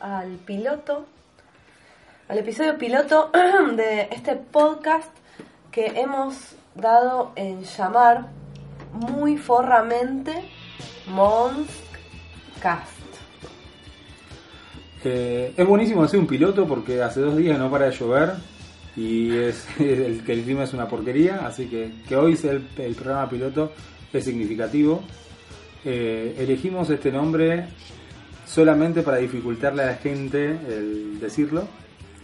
Al piloto, al episodio piloto de este podcast que hemos dado en llamar muy forramente Monscast. Eh, es buenísimo hacer un piloto porque hace dos días no para de llover y el, que el clima es una porquería, así que que hoy sea el, el programa piloto es significativo. Eh, elegimos este nombre solamente para dificultarle a la gente el decirlo.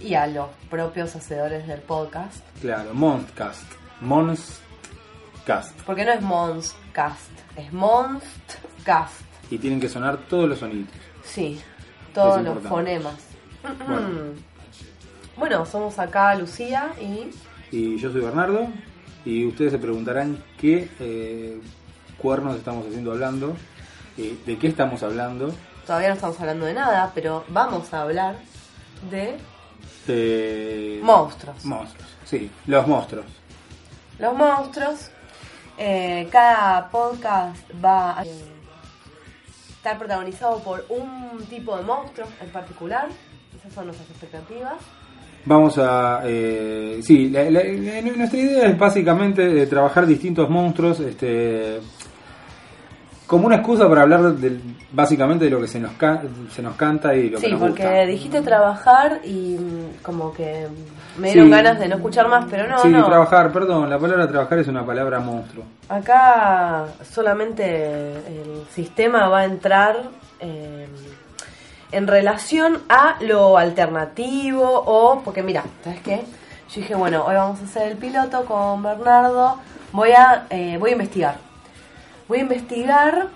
Y a los propios hacedores del podcast. Claro, Monstcast. Monstcast. Porque no es Monscast, es Monstcast. Y tienen que sonar todos los sonidos. Sí, todos los fonemas. Bueno. Bueno, somos acá Lucía y Y yo soy Bernardo y ustedes se preguntarán qué eh, cuernos estamos haciendo hablando, eh, de qué estamos hablando. Todavía no estamos hablando de nada, pero vamos a hablar de de monstruos. Monstruos, sí, los monstruos. Los monstruos. eh, cada podcast va a eh, estar protagonizado por un tipo de monstruo en particular. Esas son nuestras expectativas. Vamos a... Eh, sí, la- la- la- nuestra idea es básicamente de trabajar distintos monstruos, este, como una excusa para hablar del- básicamente de lo que se nos, ca- se nos canta y lo que Sí, nos porque gusta. dijiste trabajar y mm, como que me dieron Sí. ganas de no escuchar más, pero no, sí, no. trabajar, perdón, la palabra trabajar es una palabra monstruo. Acá solamente el sistema va a entrar eh, en relación a lo alternativo o, porque mira, ¿sabes qué? Yo dije, bueno, hoy vamos a hacer el piloto con Bernardo, voy a, eh, voy a investigar. Voy a investigar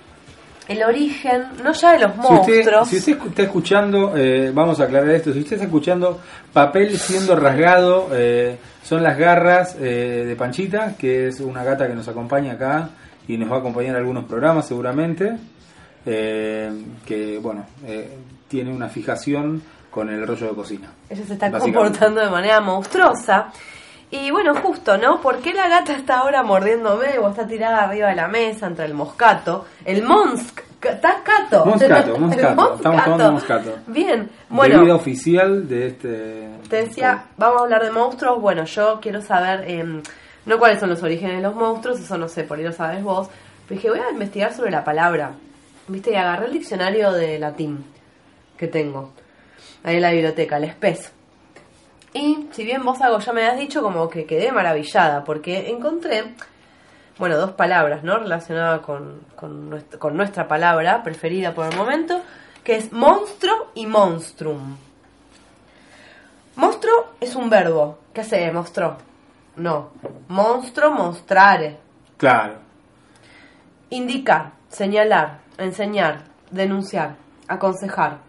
el origen, no ya de los Si usted, monstruos. si usted está escuchando, eh, vamos a aclarar esto, si usted está escuchando papel siendo rasgado, eh, son las garras eh, de Panchita, que es una gata que nos acompaña acá y nos va a acompañar en algunos programas seguramente, eh, que bueno, eh, tiene una fijación con el rollo de cocina. Ella se está comportando de manera monstruosa. Y bueno, justo, ¿no? ¿Por qué la gata está ahora mordiéndome o está tirada arriba de la mesa entre el moscato? El monsk... Moscato, El moscato. Estamos tomando moscato. Bien, Bebida bueno, oficial de este... te decía, vamos a hablar de monstruos. Bueno, yo quiero saber, em, no cuáles son los orígenes de los monstruos, eso no sé, por ahí lo sabes vos. Pero dije, voy a investigar sobre la palabra. Viste, y agarré el diccionario de latín que tengo ahí en la biblioteca, el SPES. Y si bien vos algo ya me has dicho, como que quedé maravillada, porque encontré, bueno, dos palabras, ¿no? Relacionadas con, con, nuestra, con nuestra palabra preferida por el momento, que es monstruo y monstrum. Monstruo es un verbo. ¿Qué hace monstruo? No. Monstruo, mostrare. Claro. Indicar, señalar, enseñar, denunciar, aconsejar.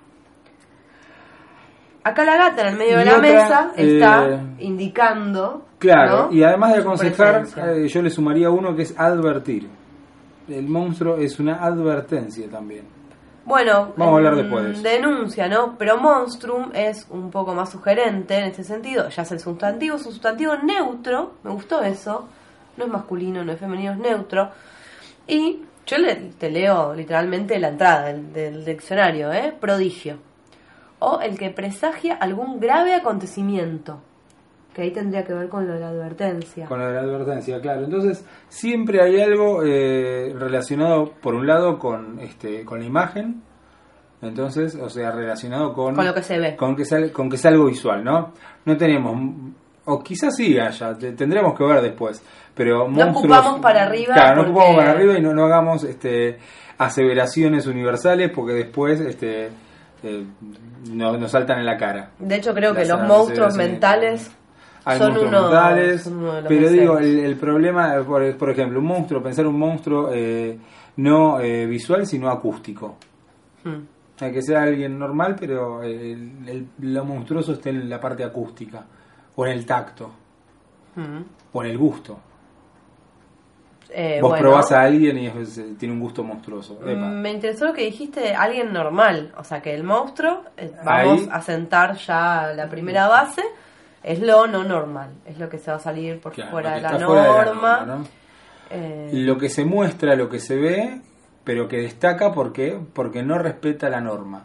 Acá la gata en el medio Y de la otra, mesa está eh, indicando. Claro, ¿no? y además de aconsejar, eh, yo le sumaría uno que es advertir. El monstruo es una advertencia también. Bueno, Vamos a hablar mm, después de. Denuncia, ¿no? Pero monstrum es un poco más sugerente en este sentido. Ya es el sustantivo, es un sustantivo neutro. Me gustó eso. No es masculino, no es femenino, es neutro. Y yo le, te leo literalmente la entrada del, del diccionario, ¿eh? Prodigio. O el que presagia algún grave acontecimiento. Que ahí tendría que ver con lo de la advertencia. Con lo de la advertencia, claro. Entonces, siempre hay algo eh, relacionado, por un lado, con este con la imagen. Entonces, o sea, relacionado con... Con lo que se ve. Con que, sal- con que sea algo visual, ¿no? No tenemos... O quizás sí haya, te- tendremos que ver después. Pero No ocupamos para arriba Claro, no porque- ocupamos para arriba y no, no hagamos este aseveraciones universales porque después este eh, no- nos saltan en la cara. De hecho, creo que los monstruos mentales Hay son monstruos uno, mentales, son uno de los pero digo, el, el problema, por, por ejemplo, un monstruo, pensar un monstruo eh, no eh, visual, sino acústico. Hmm. Hay que ser alguien normal, pero el- el- lo monstruoso está en la parte acústica, o en el tacto, Hmm. o en el gusto. Eh, Vos bueno, probás a alguien y es- tiene un gusto monstruoso. Epa. me interesó lo que dijiste de alguien normal. O sea, que el monstruo, eh, vamos Ahí. a sentar ya la primera base, es lo no normal. Es lo que se va a salir por Claro, fuera, de la, norma. fuera de la norma, ¿no? Eh, Lo que se muestra, lo que se ve, pero que destaca porque porque no respeta la norma.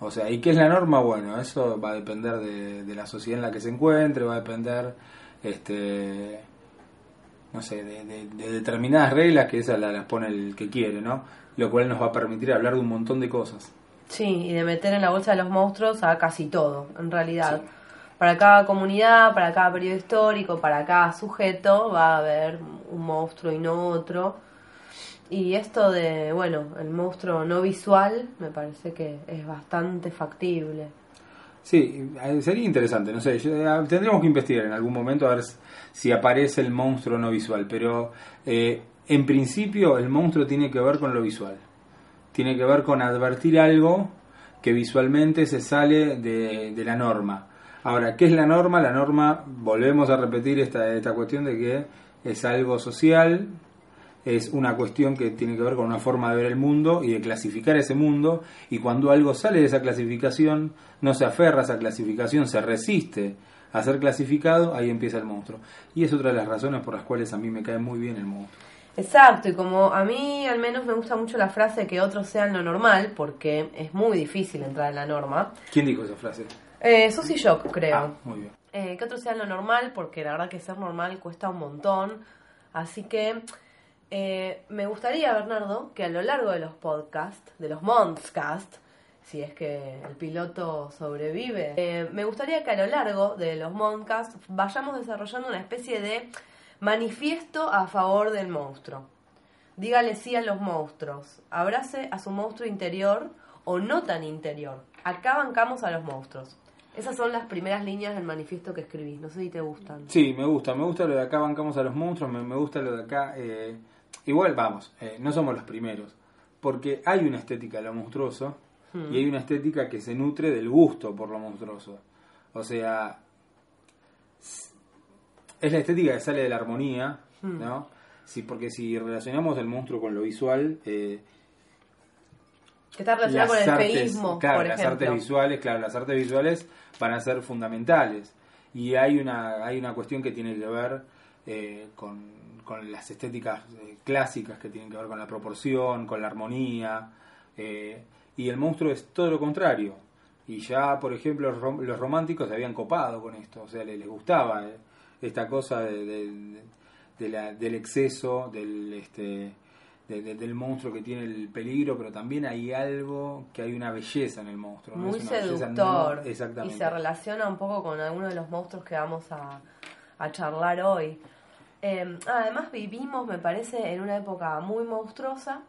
O sea, ¿y qué es la norma? Bueno, eso va a depender de, de la sociedad en la que se encuentre, va a depender, este, no sé, de, de- de determinadas reglas que esas la- las pone el que quiere, ¿no? Lo cual nos va a permitir hablar de un montón de cosas. Sí, y de meter en la bolsa de los monstruos a casi todo, en realidad. Para cada comunidad, para cada periodo histórico, para cada sujeto va a haber un monstruo y no otro. Y esto de, bueno, el monstruo no visual me parece que es bastante factible. Sí, eh, sería interesante, no sé, eh, tendríamos que investigar en algún momento a ver si aparece el monstruo no visual, pero eh, en principio el monstruo tiene que ver con lo visual, tiene que ver con advertir algo que visualmente se sale de, de la norma. Ahora, ¿qué es la norma? La norma, volvemos a repetir esta, esta cuestión de que es algo social, es una cuestión que tiene que ver con una forma de ver el mundo y de clasificar ese mundo y cuando algo sale de esa clasificación no se aferra a esa clasificación, se resiste a ser clasificado, ahí empieza el monstruo. Y es otra de las razones por las cuales a mí me cae muy bien el monstruo. Exacto, y como a mí al menos me gusta mucho la frase que otros sean lo normal, porque es muy difícil entrar en la norma. ¿Quién dijo esa frase? Eh, sos y yo, creo. Ah, muy bien. Eh, que otros sean lo normal, porque la verdad que ser normal cuesta un montón. Así que Eh, me gustaría, Bernardo, que a lo largo de los podcasts, de los Monthcast, si es que el piloto sobrevive, eh, me gustaría que a lo largo de los Monthcast vayamos desarrollando una especie de manifiesto a favor del monstruo. Dígale sí a los monstruos, abrace a su monstruo interior o no tan interior. Acá bancamos a los monstruos. Esas son las primeras líneas del manifiesto que escribí, no sé si te gustan. Sí, me gusta, me gusta lo de acá bancamos a los monstruos, me, me gusta lo de acá. eh, igual vamos, eh, no somos los primeros, porque hay una estética de lo monstruoso y hay una estética que se nutre del gusto por lo monstruoso. O sea, es la estética que sale de la armonía, ¿no? Sí, porque si relacionamos el monstruo con lo visual, eh, Que está relacionado con el artes, feísmo, claro, por las ejemplo. artes visuales, claro, las artes visuales van a ser fundamentales. Y hay una, hay una cuestión que tiene que ver eh, con, con las estéticas eh, clásicas que tienen que ver con la proporción, con la armonía. eh, y el monstruo es todo lo contrario. Y ya, por ejemplo, los rom- los románticos se habían copado con esto, o sea, les, les gustaba eh, esta cosa de, de- de la- del exceso, del, este, de- de- del monstruo que tiene el peligro, pero también hay algo que hay una belleza en el monstruo. ¿no? Muy Es una seductor. no- y exactamente. se relaciona un poco con algunos de los monstruos que vamos a, a charlar hoy. Eh, además vivimos, me parece, en una época muy monstruosa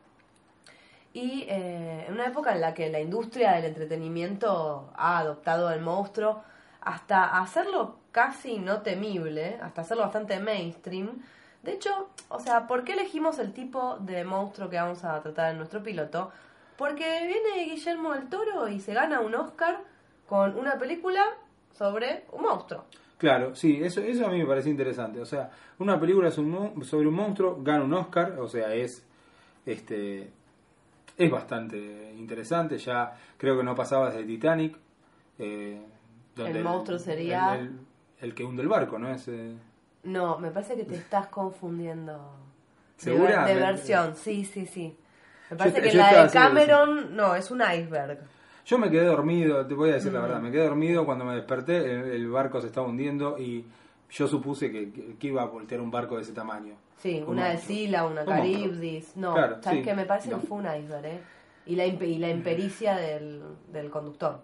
y eh, en una época en la que la industria del entretenimiento ha adoptado el monstruo hasta hacerlo casi no temible, hasta hacerlo bastante mainstream. De hecho, o sea, ¿por qué elegimos el tipo de monstruo que vamos a tratar en nuestro piloto? Porque viene Guillermo del Toro y se gana un Oscar con una película sobre un monstruo. Claro, sí, eso, eso a mí me parece interesante. O sea, una película sobre un monstruo gana un Oscar, o sea, es este es bastante interesante. Ya creo que no pasaba desde Titanic. eh, donde El monstruo sería- el, el- el que hunde el barco, ¿no? Es, eh, No, me parece que te estás confundiendo. ¿Segura? de versión, sí, sí, sí. Me parece Yo- que yo la de. Cameron, no, es un iceberg. Yo me quedé dormido, te voy a decir la verdad, me quedé dormido cuando me desperté, el, el barco se estaba hundiendo y yo supuse que, que- que iba a voltear un barco de ese tamaño. Sí, Un una de. Sila, una Un. Caribdis. No, Claro, ¿sabes sí. qué? Me parece No. que fue un iceberg, ¿eh? Y la, impe- y la impericia del, del conductor.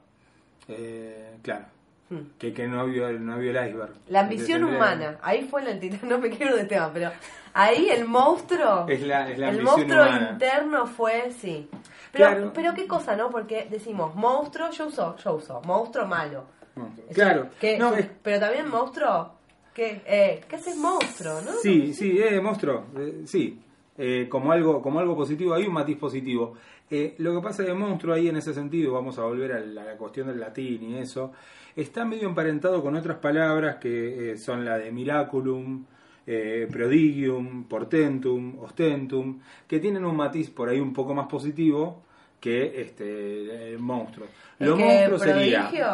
Eh, claro, Hmm. que, que no, vio, el- no vio el iceberg. La ambición humana, ahí fue el titán, no me quiero de tema, pero ahí el monstruo, Es la, es la el monstruo humana. interno fue, sí. Pero, Claro. pero qué cosa, ¿no? Porque decimos monstruo, yo uso, yo uso, monstruo malo. Monstruo. Claro, que- no, es- pero también monstruo, ¿qué, eh, ¿qué haces monstruo, no? Sí, sí, eh, monstruo, eh, sí, eh, como algo, como algo positivo, hay un matiz positivo. Eh, lo que pasa que monstruo ahí en ese sentido, vamos a volver a la, a la cuestión del latín y eso, está medio emparentado con otras palabras que eh, son la de miraculum, eh, prodigium, portentum, ostentum, que tienen un matiz por ahí un poco más positivo que este el monstruo. Es Lo que monstruo sería prodigio,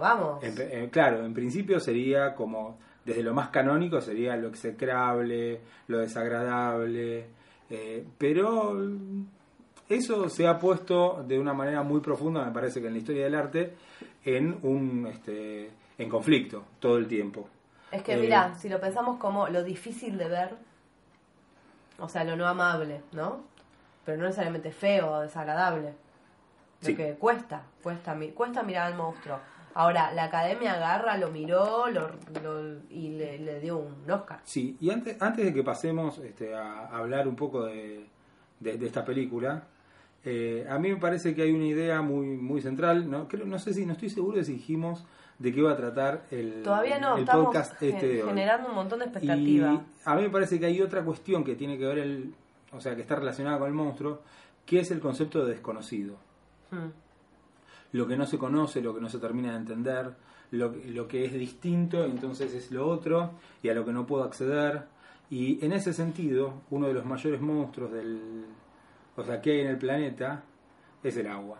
vamos. en- eh, claro, en principio sería como, desde lo más canónico sería lo execrable, lo desagradable, eh, pero eso se ha puesto de una manera muy profunda, me parece que en la historia del arte, en un este, en conflicto todo el tiempo. Es que Eh, mira, si lo pensamos como lo difícil de ver, o sea, lo no amable, ¿no? Pero no necesariamente feo o desagradable. Lo Sí. que cuesta, cuesta, cuesta mirar al monstruo. Ahora, la academia agarra, lo miró lo, lo- y le, le dio un Oscar. Sí, y antes, antes de que pasemos este, a hablar un poco de, de- de esta película, eh, a mí me parece que hay una idea muy, muy central, no, creo, no sé si, no estoy seguro de si dijimos de qué iba a tratar el, Todavía no, el estamos podcast este gen- de hoy. generando un montón de Y expectativa. a mí me parece que hay otra cuestión que tiene que ver, el, o sea, que está relacionada con el monstruo, que es el concepto de desconocido. Hmm. Lo que no se conoce, lo que no se termina de entender, lo, lo que es distinto, entonces es lo otro, y a lo que no puedo acceder. Y en ese sentido, uno de los mayores monstruos del, o sea, que hay en el planeta es el agua.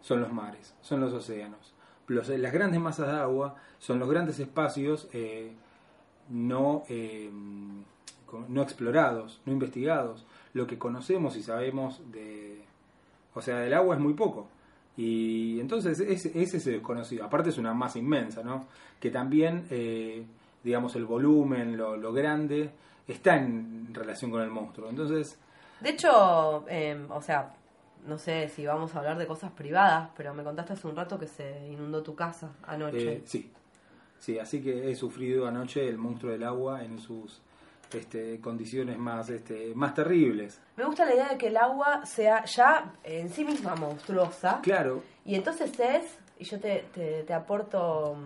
Son los mares, son los océanos. Las grandes masas de agua son los grandes espacios eh, no, eh, no explorados, no investigados. Lo que conocemos y sabemos de, o sea, del agua es muy poco. Y entonces ese, ese es el desconocido. Aparte es una masa inmensa, ¿no? Que también, eh, digamos, el volumen, lo, lo grande, está en relación con el monstruo. Entonces, De hecho, eh, o sea, no sé si vamos a hablar de cosas privadas, pero me contaste hace un rato que se inundó tu casa anoche. eh, sí, sí, así que he sufrido anoche el monstruo del agua en sus este, condiciones más, este, más terribles. Me gusta la idea de que el agua sea ya en sí misma monstruosa. Claro, Y entonces es, y yo te, te, te aporto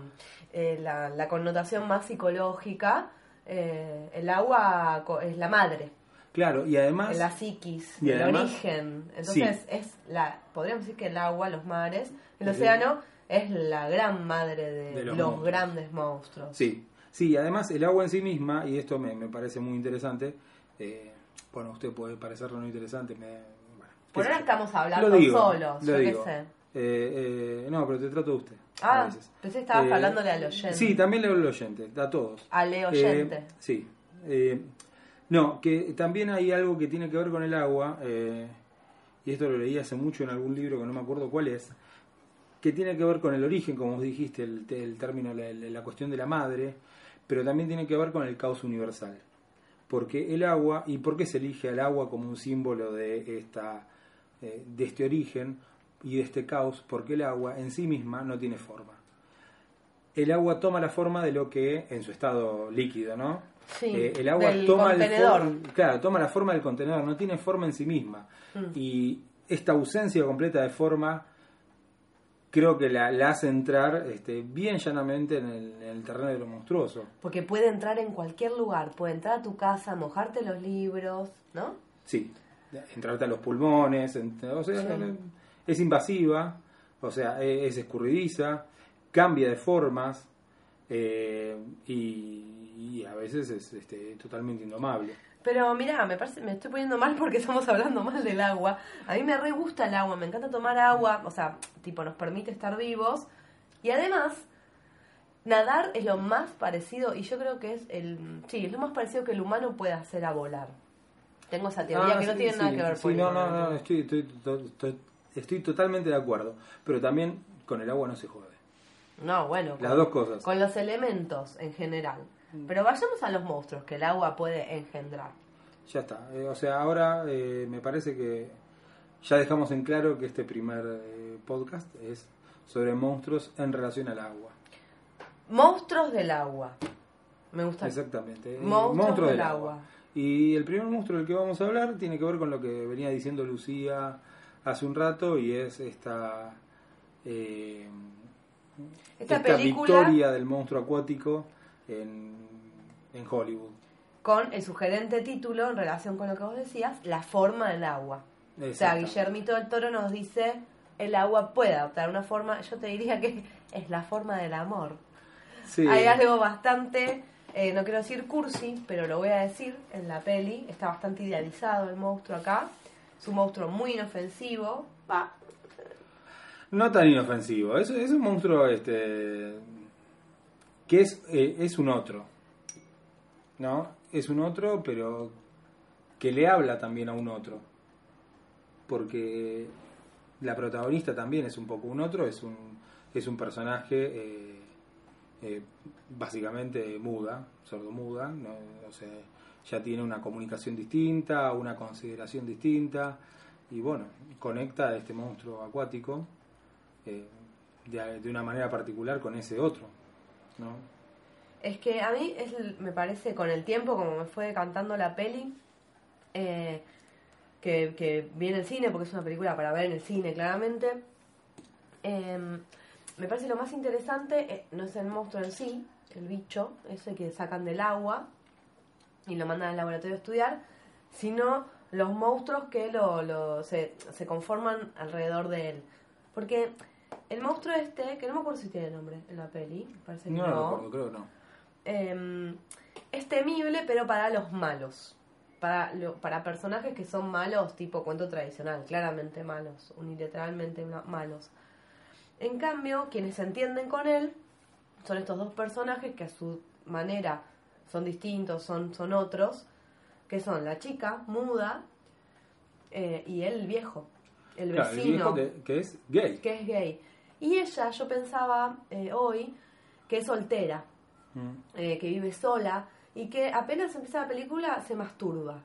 eh, la, la connotación más psicológica, eh, el agua es la madre, claro, y además... la psiquis, Y el además- origen. Entonces Sí. es la, podríamos decir que el agua, los mares, el océano es la gran madre de, De los, los monstruos. grandes monstruos. Sí, sí, además el agua en sí misma, y esto me, me parece muy interesante, eh, bueno, usted puede parecerlo no interesante, me, bueno, Por ahora estamos hablando digo, solos, lo yo qué sé. Eh, eh, no, pero te trato de usted. Ah, pensé que estabas Eh, hablándole al oyente. Sí, también le hablo al oyente, a todos. Al Eh, oyente. sí. No, que también hay algo que tiene que ver con el agua, eh, y esto lo leí hace mucho en algún libro que no me acuerdo cuál es, que tiene que ver con el origen, como vos dijiste, el, el término, la, la cuestión de la madre, pero también tiene que ver con el caos universal. Porque el agua, ¿y por qué se elige al agua como un símbolo de, esta, eh, de este origen y de este caos? Porque el agua en sí misma no tiene forma. El agua toma la forma de lo que en su estado líquido, ¿no? Sí, Eh, el agua toma el claro, toma la forma del contenedor, no tiene forma en sí misma. Mm. Y esta ausencia completa de forma creo que la, la hace entrar este, bien llanamente en el, en el terreno de lo monstruoso. Porque puede entrar en cualquier lugar, puede entrar a tu casa, mojarte los libros, ¿no? Sí, entrarte a los pulmones, ent- o sea, Sí. es invasiva, o sea, e- es escurridiza, cambia de formas eh, y, y a veces es este, totalmente indomable. Pero mira, me parece, me estoy poniendo mal porque estamos hablando mal del agua. A mí me re gusta el agua, me encanta tomar agua, o sea, tipo nos permite estar vivos. Y además, nadar es lo más parecido, y yo creo que es el, sí, es lo más parecido que el humano puede hacer a volar. Tengo esa teoría Ah, que no sí, tiene nada que ver sí, con no, no, no, estoy, estoy, to- to- estoy totalmente de acuerdo. Pero también con el agua no se jode. No, bueno, Las con, dos cosas. con los elementos en general. Pero vayamos a los monstruos que el agua puede engendrar. Ya está. Eh, o sea, ahora eh, me parece que ya dejamos en claro que este primer eh, podcast es sobre monstruos en relación al agua. Monstruos del agua. Me gusta. Exactamente. eh, Monstruos del agua. Y el primer monstruo del que vamos a hablar tiene que ver con lo que venía diciendo Lucía hace un rato y es esta, eh, Esta película- victoria del monstruo acuático en, en Hollywood. Con el sugerente título en relación con lo que vos decías, la forma del agua. O sea. Guillermito del Toro nos dice, el agua puede adoptar una forma, yo te diría que es la forma del amor. Sí. Hay algo bastante, eh, no quiero decir cursi, pero lo voy a decir, en la peli está bastante idealizado el monstruo acá. Es un monstruo muy inofensivo. Va, No tan inofensivo. Es, es un monstruo este que es, eh, es un otro. ¿No? Es un otro, pero que le habla también a un otro. Porque la protagonista también es un poco un otro, es un, es un personaje eh, eh, básicamente muda, sordomuda, ¿no? o ya tiene una comunicación distinta, una consideración distinta, y bueno, conecta a este monstruo acuático de, de una manera particular con ese otro, ¿no? Es que a mí es, me parece, con el tiempo, como me fue cantando la peli, eh, que, que vi en el cine, porque es una película para ver en el cine, claramente, eh, me parece lo más interesante, eh, no es el monstruo en sí, el bicho, ese que sacan del agua y lo mandan al laboratorio a estudiar, sino los monstruos que lo, lo- se, se conforman alrededor de él. Porque el monstruo este, que no me acuerdo si tiene nombre en la peli, parece que No no, lo recuerdo, creo que no. eh, es temible, pero para los malos. Para, lo- para personajes que son malos, tipo cuento tradicional, claramente malos, unilateralmente ma- malos. En cambio, quienes se entienden con él son estos dos personajes que a su manera son distintos, son, son otros, que son la chica muda eh, y el viejo, el Claro, el vecino viejo que, que es gay. que es gay. Y ella, yo pensaba eh, hoy, que es soltera, Mm. eh, que vive sola y que apenas empieza la película se masturba.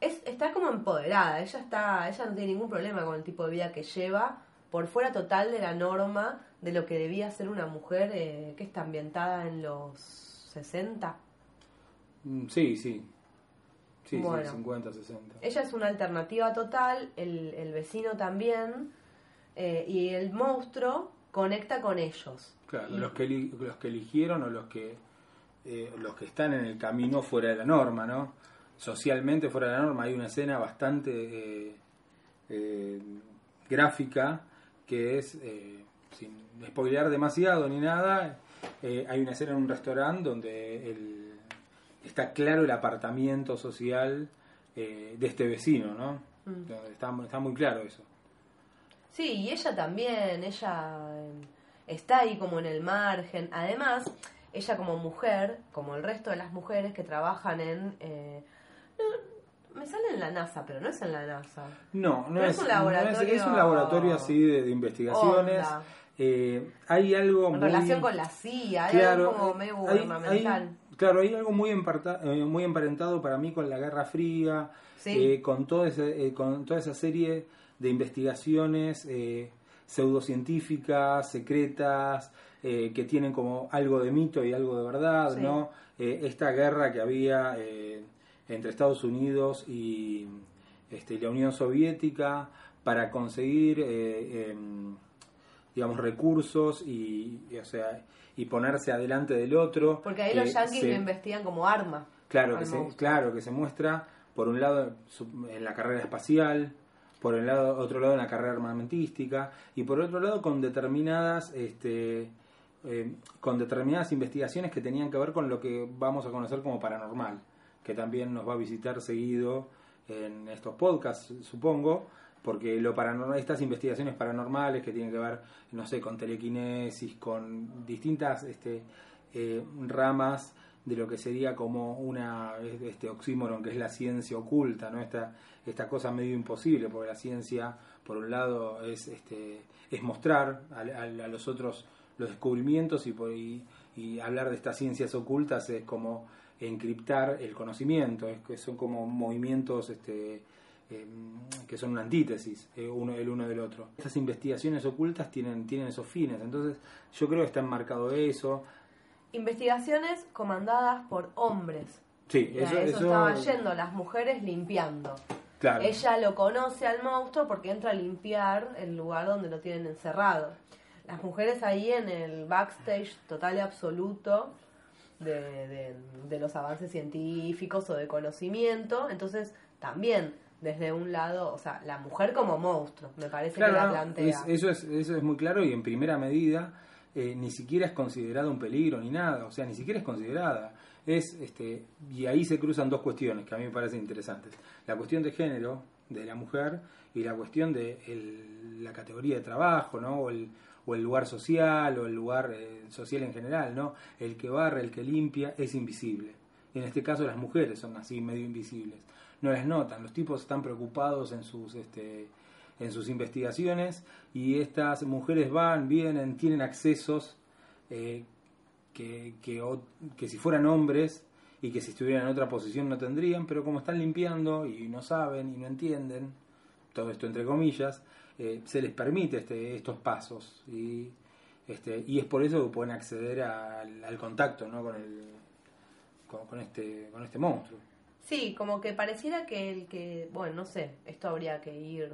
Es, está como empoderada, ella está, ella no tiene ningún problema con el tipo de vida que lleva, por fuera total de la norma de lo que debía ser una mujer eh, que está ambientada en los 60. Mm, Sí, sí. Sí, Bueno. sí, 50, 60. Ella es una alternativa total, el, el vecino también, eh, y el monstruo conecta con ellos. Claro, Y- los que, los que eligieron o los que, eh, los que están en el camino fuera de la norma, ¿no? Socialmente fuera de la norma hay una escena bastante eh, gráfica que es, sin spoilear demasiado ni nada, hay una escena en un restaurante donde el- está claro el apartamiento social eh, de este vecino, ¿no? Mm. Está, está muy claro eso. Sí, y ella también, ella eh, está ahí como en el margen. Además, ella como mujer, como el resto de las mujeres que trabajan en... eh, no, me sale en la NASA, pero no es en la NASA. No, no Pero es, es un no es- laboratorio- es un laboratorio así de, de investigaciones. Eh, hay algo En muy, relación con la CIA, hay claro, algo como medio hay- gubernamental. hay- claro, hay algo muy, emparta- eh, muy emparentado para mí con la Guerra Fría, Sí. eh, con, todo ese- eh, con toda esa serie de investigaciones pseudocientíficas, secretas, que tienen como algo de mito y algo de verdad, Sí. ¿no? Esta guerra que había eh, entre Estados Unidos y este, la Unión Soviética para conseguir, em, digamos, recursos y, y, o sea, y ponerse adelante del otro. Porque ahí los yanquis se- lo investigan como arma. Claro que, se, claro que se muestra, por un lado, en la carrera espacial, por el lado, otro lado en la carrera armamentística, y por otro lado con determinadas, este, eh, con determinadas investigaciones que tenían que ver con lo que vamos a conocer como paranormal, que también nos va a visitar seguido en estos podcasts, supongo, porque lo paranormal, estas investigaciones paranormales que tienen que ver, no sé, con telequinesis, con distintas este, eh, ramas de lo que sería como una este oxímoron que es la ciencia oculta, ¿no? Esta, esta cosa medio imposible, porque la ciencia, por un lado, es este es mostrar a, a- a los otros los descubrimientos y, por, y, y hablar de estas ciencias ocultas es como encriptar el conocimiento, es que son como movimientos este, eh, que son una antítesis eh, uno el uno del otro. Estas investigaciones ocultas tienen, tienen esos fines, entonces yo creo que está enmarcado eso. Investigaciones comandadas por hombres. Sí, eso, eso, eso- estaban yendo las mujeres limpiando. Claro. Ella lo conoce al monstruo porque entra a limpiar el lugar donde lo tienen encerrado. Las mujeres ahí en el backstage total y absoluto de, de- de los avances científicos o de conocimiento. Entonces, también desde un lado, o sea, la mujer como monstruo, me parece Claro, que la plantea. es- eso, es, eso es muy claro y en primera medida eh, ni siquiera es considerada un peligro ni nada, o sea, ni siquiera es considerada. Es, este, y ahí se cruzan dos cuestiones que a mí me parecen interesantes. La cuestión de género de la mujer y la cuestión de el- la categoría de trabajo, ¿no? O el, o el lugar social o el lugar eh, social en general, ¿no? El que barre, el que limpia es invisible. En este caso las mujeres son así medio invisibles. No las notan, los tipos están preocupados en sus este en sus investigaciones y estas mujeres van, vienen, tienen accesos eh, que, que, que si fueran hombres y que si estuvieran en otra posición no tendrían, pero como están limpiando y no saben y no entienden, todo esto entre comillas, eh, se les permite este, estos pasos y, este, y es por eso que pueden acceder al, al contacto ¿no? con, el, con este, con este monstruo. Sí, como que pareciera que el que, bueno, no sé, esto habría que ir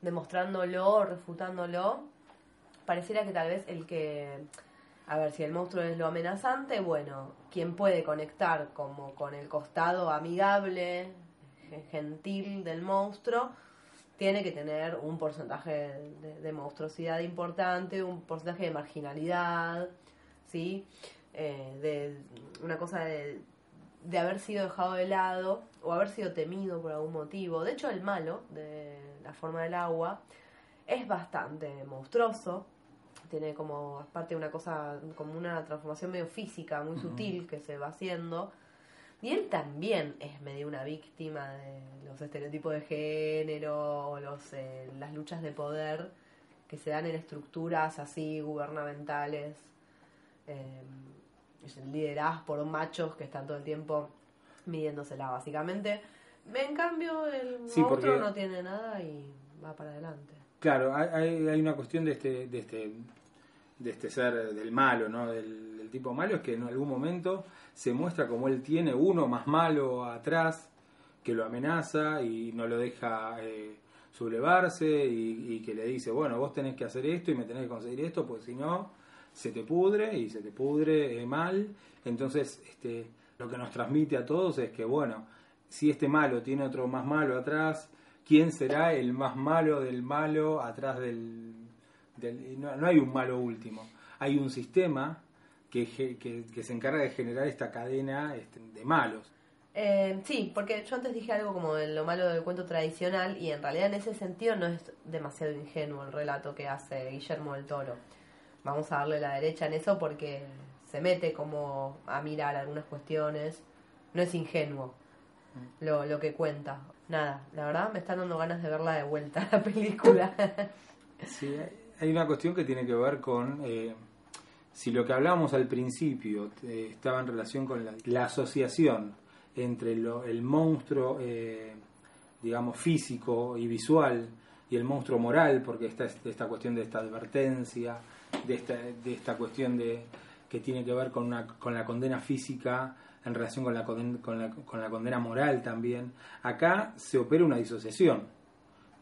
demostrándolo refutándolo. Pareciera que tal vez el que, a ver, si el monstruo es lo amenazante, bueno, quien puede conectar como con el costado amigable, gentil del monstruo, tiene que tener un porcentaje de, de monstruosidad importante, un porcentaje de marginalidad, ¿sí? Eh, de una cosa de, de haber sido dejado de lado o haber sido temido por algún motivo. De hecho, el malo de la forma del agua es bastante monstruoso. Tiene como, aparte, una cosa, como una transformación medio física, muy sutil que se va haciendo. Y él también es medio una víctima de los estereotipos de género o los, eh, las luchas de poder que se dan en estructuras así gubernamentales. Eh, lideradas por machos que están todo el tiempo midiéndosela, básicamente. En cambio, el Sí, monstruo porque- no tiene nada y va para adelante. Claro, hay, hay- una cuestión de este, de este, de este ser del malo, ¿no? Del, del tipo malo, es que en algún momento se muestra como él tiene uno más malo atrás que lo amenaza y no lo deja eh, sublevarse y, y que le dice, bueno, vos tenés que hacer esto y me tenés que conseguir esto, porque si no, se te pudre y se te pudre eh, mal. Entonces, este, lo que nos transmite a todos es que, bueno, si este malo tiene otro más malo atrás, ¿quién será el más malo del malo atrás del... del- no, no hay un malo último, hay un sistema que, que se encarga de generar esta cadena este, de malos. Eh, sí, porque yo antes dije algo como de lo malo del cuento tradicional y en realidad en ese sentido no es demasiado ingenuo el relato que hace Guillermo del Toro. Vamos a darle la derecha en eso porque se mete como a mirar algunas cuestiones. No es ingenuo lo, lo que cuenta. Nada, la verdad me están dando ganas de verla de vuelta la película. Sí, hay- una cuestión que tiene que ver con eh, si lo que hablábamos al principio eh, estaba en relación con la, la asociación entre lo- el monstruo, eh, digamos, físico y visual y el monstruo moral, porque está es- esta cuestión de esta advertencia, de esta, de esta cuestión de que tiene que ver con, una, con la condena física en relación con la, conden- con, la, con la condena moral también. Acá se opera una disociación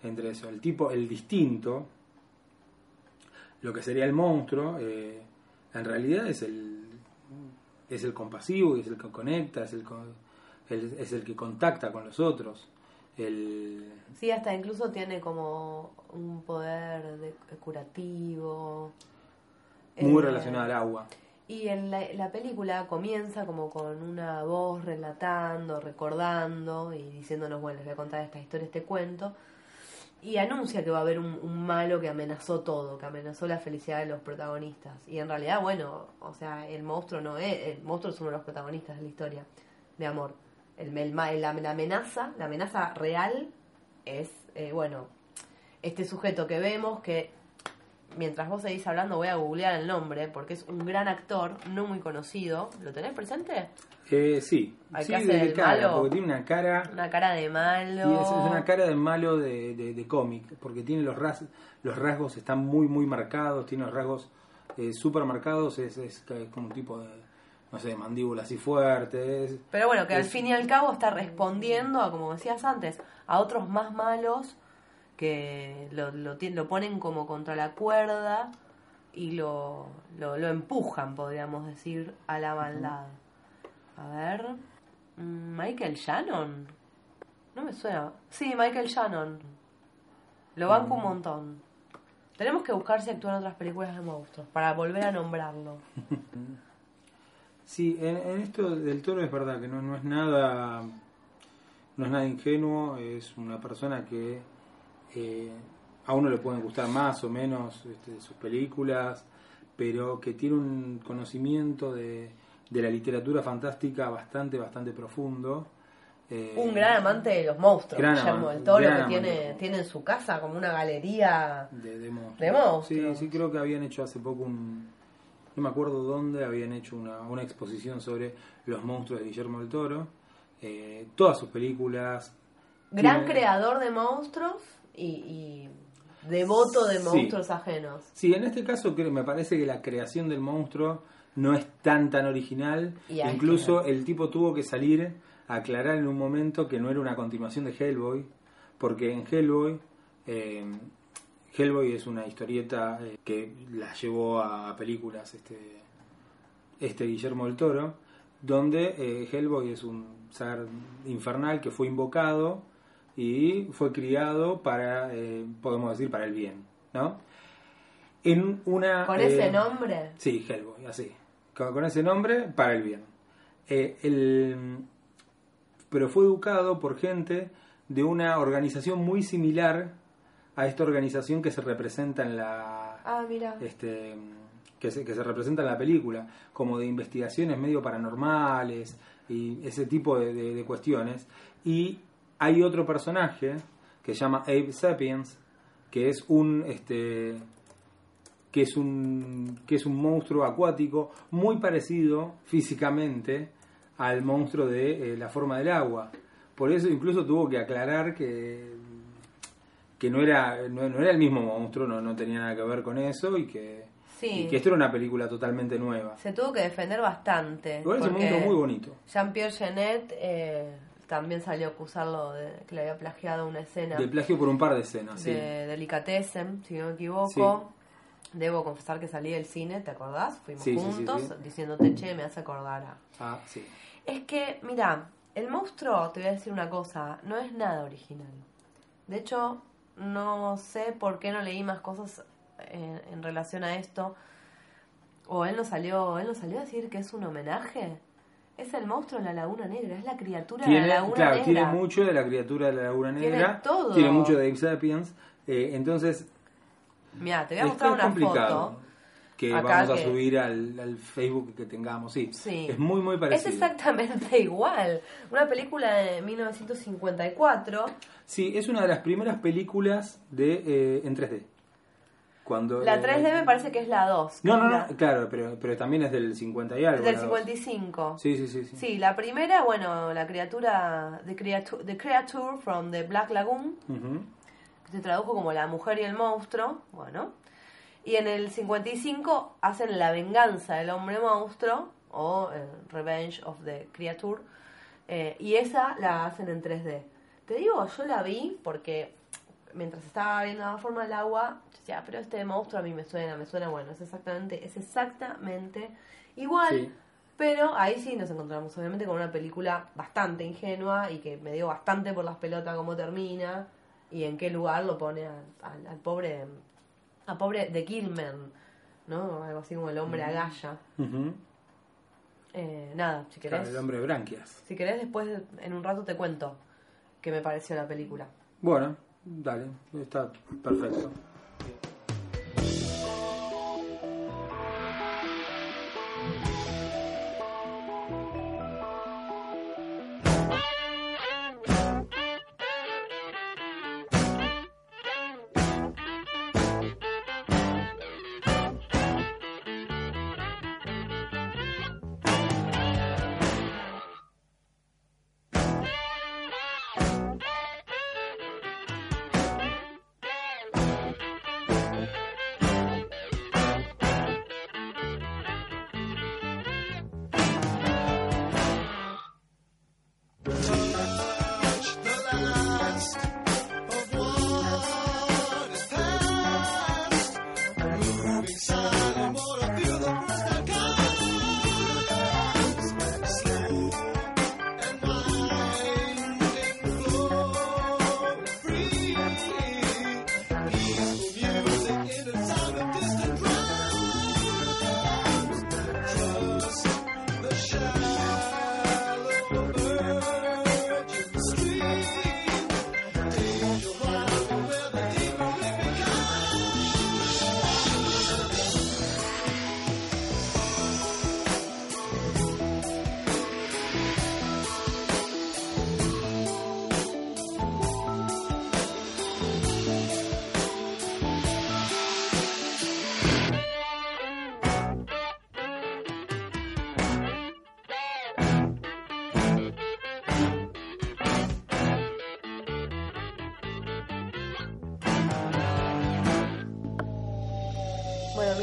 entre eso, el tipo, el distinto, lo que sería el monstruo, eh, en realidad es el es el compasivo, es el que conecta, es el, es el que contacta con los otros. El, sí, hasta incluso tiene como un poder de, curativo. Muy Eh, relacionado al agua. Y en la, la película comienza como con una voz relatando, recordando y diciéndonos, bueno, les voy a contar esta historia, este cuento. Y anuncia que va a haber un, un malo que amenazó todo, que amenazó la felicidad de los protagonistas. Y en realidad, bueno, o sea, el monstruo no es, el monstruo es uno de los protagonistas de la historia, de amor. El, el la, la amenaza, la amenaza real es, eh, bueno, este sujeto que vemos que mientras vos seguís hablando voy a googlear el nombre porque es un gran actor, no muy conocido. ¿Lo tenés presente? Eh, sí, Al sí, que hace de el cara, malo. porque tiene una cara Una cara de malo. Y es, es una cara de malo de, de, de cómic, porque tiene los, ras, los rasgos, están muy, muy marcados, tiene los rasgos eh, súper marcados, es, es como un tipo de, no sé, mandíbula así fuerte. Pero bueno, que al fin y al cabo está respondiendo a, como decías antes, a otros más malos que lo, lo, lo ponen como contra la cuerda y lo, lo, lo empujan, podríamos decir, a la maldad. A ver. mm, Michael Shannon. No me suena. Sí, Michael Shannon. Lo banco un montón. Tenemos que buscar si actúa en otras películas de monstruos para volver a nombrarlo. Sí, en, en esto del toro es verdad que no, no es nada no es nada ingenuo, es una persona que eh, a uno le pueden gustar más o menos este, sus películas, pero que tiene un conocimiento de, de la literatura fantástica bastante, bastante profundo. Eh, Un gran amante de los monstruos, Gran Guillermo del Toro, que tiene, tiene en su casa como una galería. de, de monstruos. De monstruos. Sí, sí, creo que habían hecho hace poco un. No me acuerdo dónde, habían hecho una, una exposición sobre los monstruos de Guillermo del Toro. Eh, todas sus películas. Gran creador de monstruos y, y devoto de Sí. monstruos ajenos. Sí, en este caso creo- me parece que la creación del monstruo no es tan tan original. Y Incluso el tipo tuvo que salir a aclarar en un momento que no era una continuación de Hellboy, porque en Hellboy, eh, Hellboy es una historieta eh, que la llevó a películas este, este Guillermo del Toro, donde eh, Hellboy es un ser infernal que fue invocado y fue criado para, eh, podemos decir, para el bien, ¿no? En una... Con eh, ese nombre. Sí, Hellboy, así. Con, con ese nombre, para el bien. Eh, el, pero fue educado por gente de una organización muy similar a esta organización que se representa en la Ah, mira. este que se, que se representa en la película, como de investigaciones medio paranormales y ese tipo de, de- de cuestiones. Y hay otro personaje que se llama Abe Sapiens, que es un este que es un que es un monstruo acuático muy parecido físicamente al monstruo de eh, la forma del agua. Por eso incluso tuvo que aclarar que que no era no, no era el mismo monstruo, no, no tenía nada que ver con eso y que Sí. y que esto era una película totalmente nueva. Se tuvo que defender bastante. Igual es un monstruo muy bonito. Jean-Pierre Genet eh, también salió a acusarlo de que le había plagiado una escena De plagio por un par de escenas, sí. de Delicatessen, si no me equivoco. Debo confesar que salí del cine, ¿te acordás? Fuimos sí, juntos sí. diciéndote, che, me hace acordar a... Ah, sí. Es que, mira, el monstruo, te voy a decir una cosa, no es nada original. De hecho, no sé por qué no leí más cosas en, en relación a esto. O él no salió, él no salió a decir que es un homenaje. Es el monstruo de la Laguna Negra, es la criatura de Tiene, la Laguna claro, Negra. tiene mucho de la criatura de la Laguna Tiene Negra. todo. Tiene mucho de Sapiens. eh, entonces, Mira, te voy a es mostrar una complicado. foto. Que Acá vamos a que- subir al, al Facebook que tengamos, sí. Sí. Es muy, muy Es parecido. exactamente igual. Una película de 1954. Sí, es una de las primeras películas de eh, en 3D. Cuando, La eh, 3D me parece que es la 2. No, no, no, claro, pero, pero también es del 50 y algo. Es del la dos. 55. Sí, sí, sí. sí. Sí, la primera, bueno, la criatura, The Creature, the creature from the Black Lagoon, que se tradujo como La Mujer y el Monstruo, bueno. Y en el 55 hacen La Venganza del Hombre Monstruo, o eh, Revenge of the Creature, eh, y esa la hacen en 3D. Te digo, yo la vi porque mientras estaba viendo la forma del agua, yo decía, pero este monstruo a mí me suena, me suena bueno, es exactamente, es exactamente igual. Sí. Pero ahí sí nos encontramos obviamente con una película bastante ingenua y que me dio bastante por las pelotas cómo termina y en qué lugar lo pone al, al- al pobre al pobre de Gilman, ¿no? Algo así como el hombre agalla. Ujú. Eh, nada, si querés, Claro, el hombre de branquias. si querés después en un rato te cuento qué me pareció la película. Bueno, dale, está perfecto.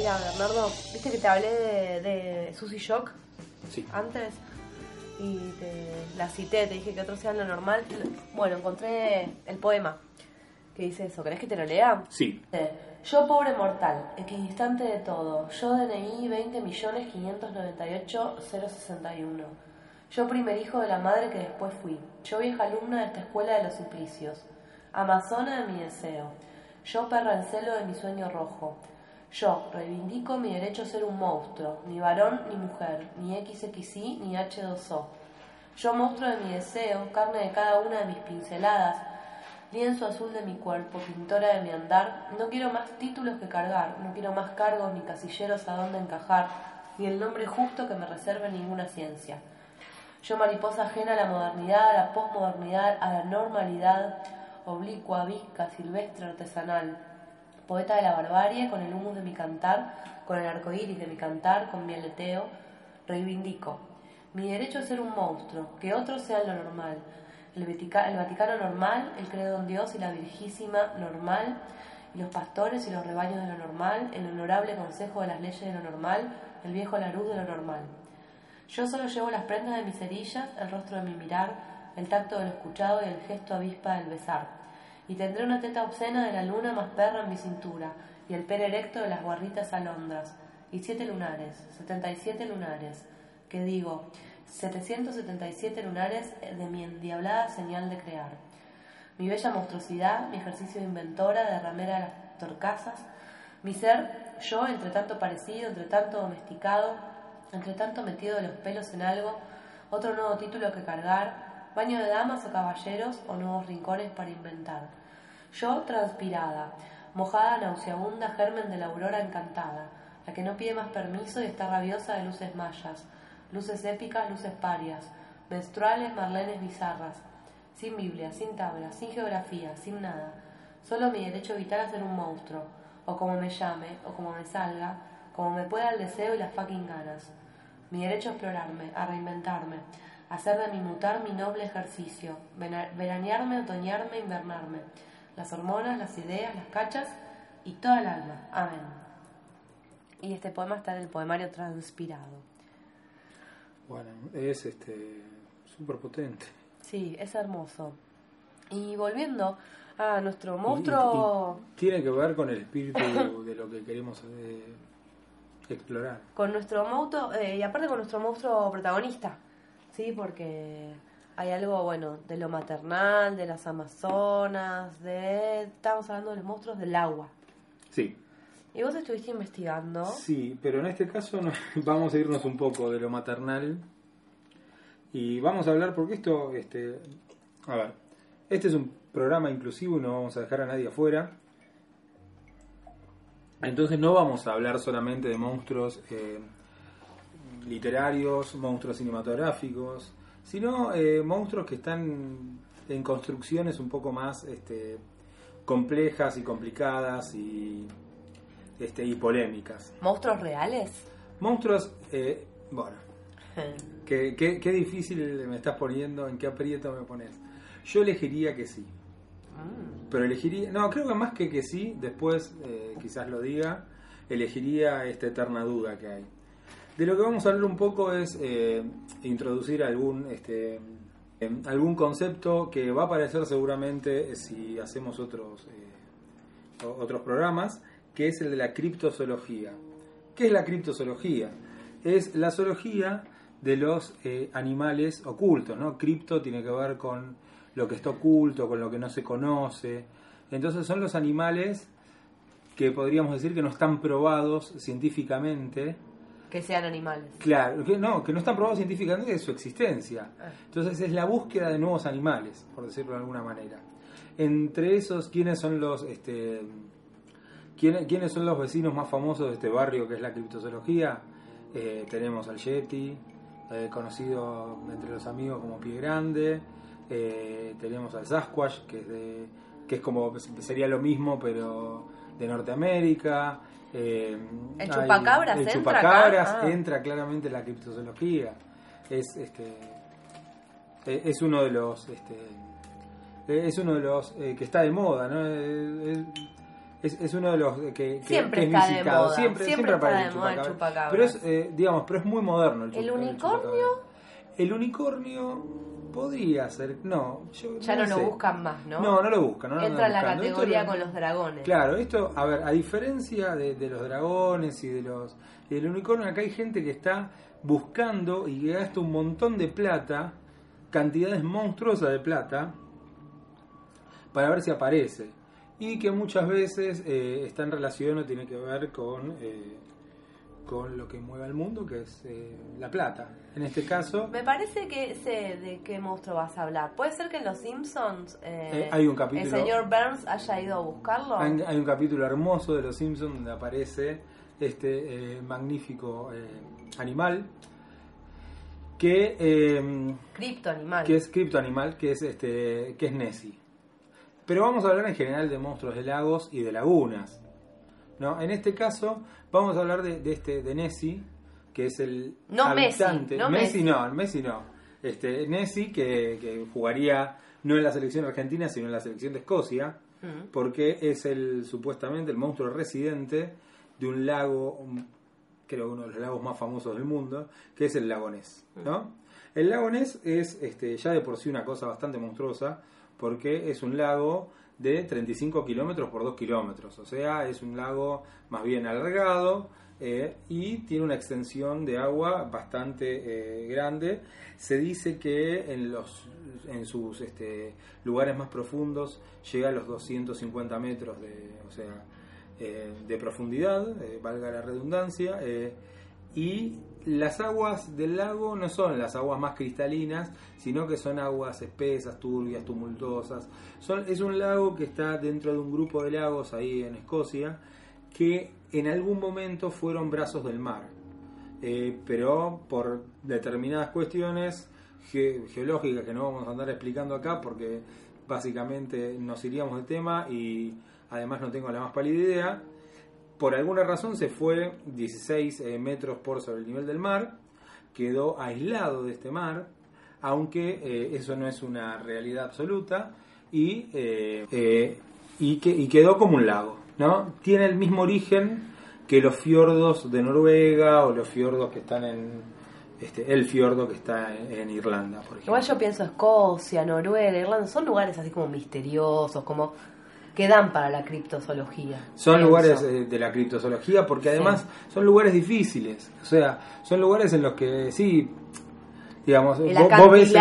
Mira, Bernardo, viste que te hablé de, de Susie Shock Sí. antes y te la cité, te dije que otro sea lo normal. Bueno, encontré el poema que dice eso. ¿Querés que te lo lea? Sí. Dice, Yo pobre mortal, equidistante de todo, yo DNI 20.598.061. Yo primer hijo de la madre que después fui, yo vieja alumna de esta escuela de los suplicios, amazona de mi deseo, yo perra en celo de mi sueño rojo. Yo reivindico mi derecho a ser un monstruo, ni varón ni mujer, ni XXI ni H2O. Yo monstruo de mi deseo, carne de cada una de mis pinceladas, lienzo azul de mi cuerpo, pintora de mi andar, no quiero más títulos que cargar, no quiero más cargos ni casilleros a donde encajar, ni el nombre justo que me reserve ninguna ciencia. Yo mariposa ajena a la modernidad, a la posmodernidad, a la normalidad, oblicua, visca, silvestre, artesanal. Poeta de la barbarie, con el humus de mi cantar, con el arco iris de mi cantar, con mi aleteo, reivindico. Mi derecho es ser un monstruo, que otros sean lo normal. El, Vatica- el Vaticano normal, el credo en Dios y la Virgísima normal, y los pastores y los rebaños de lo normal, el honorable consejo de las leyes de lo normal, el viejo Laruz de lo normal. Yo solo llevo las prendas de mis cerillas, el rostro de mi mirar, el tacto de lo escuchado y el gesto avispa del besar. Y tendré una teta obscena de la luna más perra en mi cintura, y el pene erecto de las guarritas alondras, y siete lunares, setenta y siete lunares, que digo, 777 lunares de mi endiablada señal de crear. Mi bella monstruosidad, mi ejercicio de inventora, de ramera de las torcasas, mi ser, yo, entre tanto parecido, entre tanto domesticado, entre tanto metido de los pelos en algo, otro nuevo título que cargar, baño de damas o caballeros o nuevos rincones para inventar. Yo, transpirada, mojada, nauseabunda, germen de la aurora encantada, la que no pide más permiso y está rabiosa de luces mayas, luces épicas, luces parias, menstruales, marlenes bizarras, sin Biblia, sin tabla, sin geografía, sin nada, solo mi derecho vital a ser un monstruo, o como me llame, o como me salga, como me pueda el deseo y las fucking ganas. Mi derecho a explorarme, a reinventarme, hacer de mi mutar mi noble ejercicio, veranearme, otoñarme, invernarme, las hormonas, las ideas, las cachas y toda el alma. Amén. Y este poema está en el poemario Transpirado. Bueno, es este súper potente. Sí, es hermoso. Y volviendo a nuestro Y- monstruo, y- y tiene que ver con el espíritu de lo que queremos eh, explorar. con nuestro monstruo, eh, y aparte con nuestro monstruo protagonista, ¿sí? Porque hay algo, bueno, de lo maternal, de las amazonas, de... Estamos hablando de los monstruos del agua. Sí, Y vos estuviste investigando. sí, pero en este caso no- vamos a irnos un poco de lo maternal y vamos a hablar porque esto, este, a ver, este es un programa inclusivo y no vamos a dejar a nadie afuera. Entonces no vamos a hablar solamente de monstruos eh, literarios, monstruos cinematográficos, sino eh, monstruos que están en construcciones un poco más este, complejas y complicadas y, este, y polémicas. ¿Monstruos reales? Monstruos, eh, bueno, qué, qué- qué difícil me estás poniendo, en qué aprieto me pones. Yo elegiría que sí. Pero elegiría, no, creo que más que que sí, después eh, quizás lo diga, elegiría esta eterna duda que hay. De lo que vamos a hablar un poco es eh, introducir algún, este, em, algún concepto que va a aparecer seguramente eh, si hacemos otros, eh, otros programas, que es el de la criptozoología. ¿Qué es la criptozoología? Es la zoología de los animales ocultos, ¿no? Cripto tiene que ver con lo que está oculto, con lo que no se conoce. Entonces son los animales que podríamos decir que no están probados científicamente. Que sean animales. Claro, que no, que no están probados científicamente de su existencia. Ah. Entonces es la búsqueda de nuevos animales, por decirlo de alguna manera. Entre esos, ¿quiénes son los este quiénes, quiénes son los vecinos más famosos de este barrio que es la criptozoología? Eh, tenemos al Yeti, eh, conocido entre los amigos como Pie Grande. Eh, tenemos al Sasquatch, que es de que es como sería lo mismo pero de Norteamérica. Eh, ¿El hay- chupacabras entra chupacabras acá? Ah. entra claramente en la criptozoología. Es este eh, es uno de los este es uno de los eh, que está de moda, ¿no? Es, es uno de los que, que- Siempre que es está de visitado. moda, Siempre, siempre siempre está aparece de el moda el chupacabra. chupacabras. Pero es, eh, digamos, pero es muy moderno el, chup- ¿El unicornio? El unicornio podría ser, no, yo Ya no, lo buscan más, ¿no? No, no lo buscan. No, lo Entra en la. Esto categoría lo- con los dragones. Claro, esto, a ver, a diferencia de, de los dragones y de los y del unicornio, acá hay gente que está buscando y que gasta un montón de plata, cantidades monstruosas de plata, para ver si aparece. Y que muchas veces eh, está en relación o tiene que ver con, eh, con lo que mueve al mundo, que es eh, la plata. En este caso, Me parece que sé de qué monstruo vas a hablar. ¿Puede ser que en Los Simpsons eh, Eh, hay un capítulo- el señor Burns haya ido a buscarlo? Hay, hay un capítulo hermoso de Los Simpsons donde aparece este eh, magnífico eh, animal que, eh, Cripto animal. que es criptoanimal, que es este que es Nessie. Pero vamos a hablar en general de monstruos de lagos y de lagunas. ¿No? En este caso vamos a hablar de, de este de Nessie, que es el No Messi, habitante. no Messi Messi. no, Messi no. Este Nessie que, que jugaría no en la selección argentina, sino en la selección de Escocia, porque es el supuestamente el monstruo residente de un lago, creo uno de los lagos más famosos del mundo, que es el lago Ness, ¿no? El lago Ness es este, ya de por sí una cosa bastante monstruosa, porque es un lago de 35 kilómetros por 2 kilómetros, o sea, es un lago más bien alargado eh, y tiene una extensión de agua bastante eh, grande. Se dice que en, los, en sus este, lugares más profundos llega a los 250 metros de, o sea, eh, de profundidad, valga la redundancia, y las aguas del lago no son las aguas más cristalinas, sino que son aguas espesas, turbias, tumultuosas. Es un lago que está dentro de un grupo de lagos ahí en Escocia que en algún momento fueron brazos del mar, Eh, pero por determinadas cuestiones ge- geológicas que no vamos a andar explicando acá porque básicamente nos iríamos del tema y además no tengo la más pálida idea, por alguna razón se fue 16 eh, metros por sobre el nivel del mar, quedó aislado de este mar, aunque eh, eso no es una realidad absoluta, y, eh, eh, y, que, y quedó como un lago. ¿no? Tiene el mismo origen que los fiordos de Noruega o los fiordos que están en este, el fiordo que está en, en Irlanda, por ejemplo. Igual yo pienso Escocia, Noruega, Irlanda, son lugares así como misteriosos, como que dan para la criptozoología. Son Pienso. lugares eh, de la criptozoología porque además son lugares difíciles. O sea, son lugares en los que sí, digamos, El vos- vos ves el-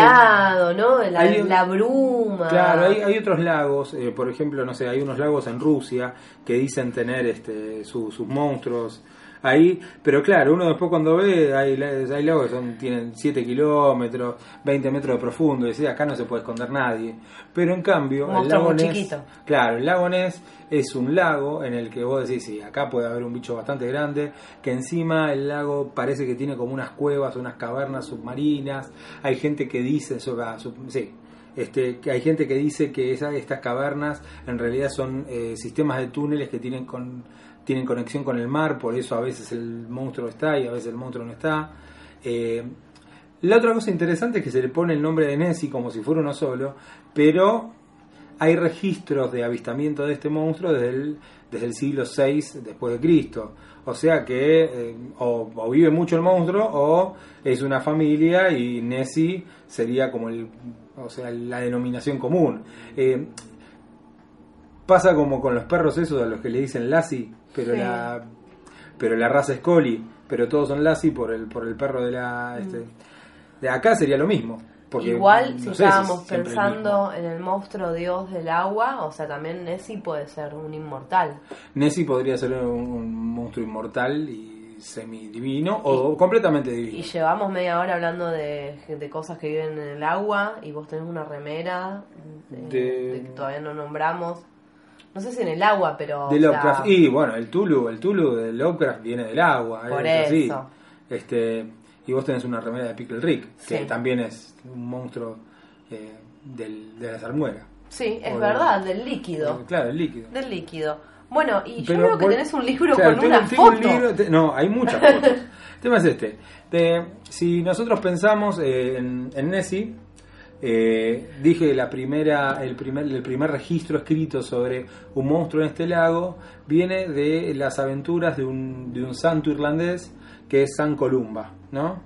¿no? La, hay- la bruma. Claro, hay, hay otros lagos, eh, por ejemplo, no sé, hay unos lagos en Rusia que dicen tener este, su- sus monstruos ahí, pero claro, uno después cuando ve, hay, la- hay lagos que son, tienen 7 kilómetros, 20 metros de profundo, y acá no se puede esconder nadie. Pero en cambio, Un el lago Ness, chiquito. claro, el lago Ness es un lago en el que vos decís, sí, acá puede haber un bicho bastante grande, que encima el lago parece que tiene como unas cuevas, unas cavernas submarinas, hay gente que dice, eso, ah, sí, este, que hay gente que dice que esa- estas cavernas en realidad son eh, sistemas de túneles que tienen con, tienen conexión con el mar, por eso a veces el monstruo está y a veces el monstruo no está. Eh, la otra cosa interesante es que se le pone el nombre de Nessie como si fuera uno solo, pero hay registros de avistamiento de este monstruo desde el, desde el siglo VI después de Cristo. O sea que eh, o, vive mucho el monstruo o es una familia y Nessie sería como el, o sea, la denominación común. Eh, pasa como con los perros esos a los que le dicen Lassie, pero Sí. la pero la raza es Collie, pero todos son Lassie por el por el perro de la este, de acá sería lo mismo. Porque, Igual, no si estábamos es siempre el pensando en el monstruo dios del agua, o sea, también Nessie puede ser un inmortal. Nessie podría ser un, un monstruo inmortal y semidivino o completamente Y divino. llevamos media hora hablando de, de cosas que viven en el agua y vos tenés una remera De- de que todavía no nombramos. No sé si en el agua, pero... De Lovecraft. Y bueno, el Tulu, el Tulu de Lovecraft viene del agua. Por es así. eso. Este, y vos tenés una remera de Pickle Rick, que Sí. también es un monstruo eh, del, de la salmuera. Sí, es O verdad, del líquido. Eh, Claro, el líquido. Del líquido. Bueno, y yo Pero veo que voy- tenés un libro Claro, con tengo- una tengo un foto. libro- te- no, hay muchas fotos. el tema es este. De- si nosotros pensamos eh, en, en Nessie, eh, dije la primera, el primer, el primer registro escrito sobre un monstruo en este lago viene de las aventuras de un, de un santo irlandés que es San Columba, ¿no?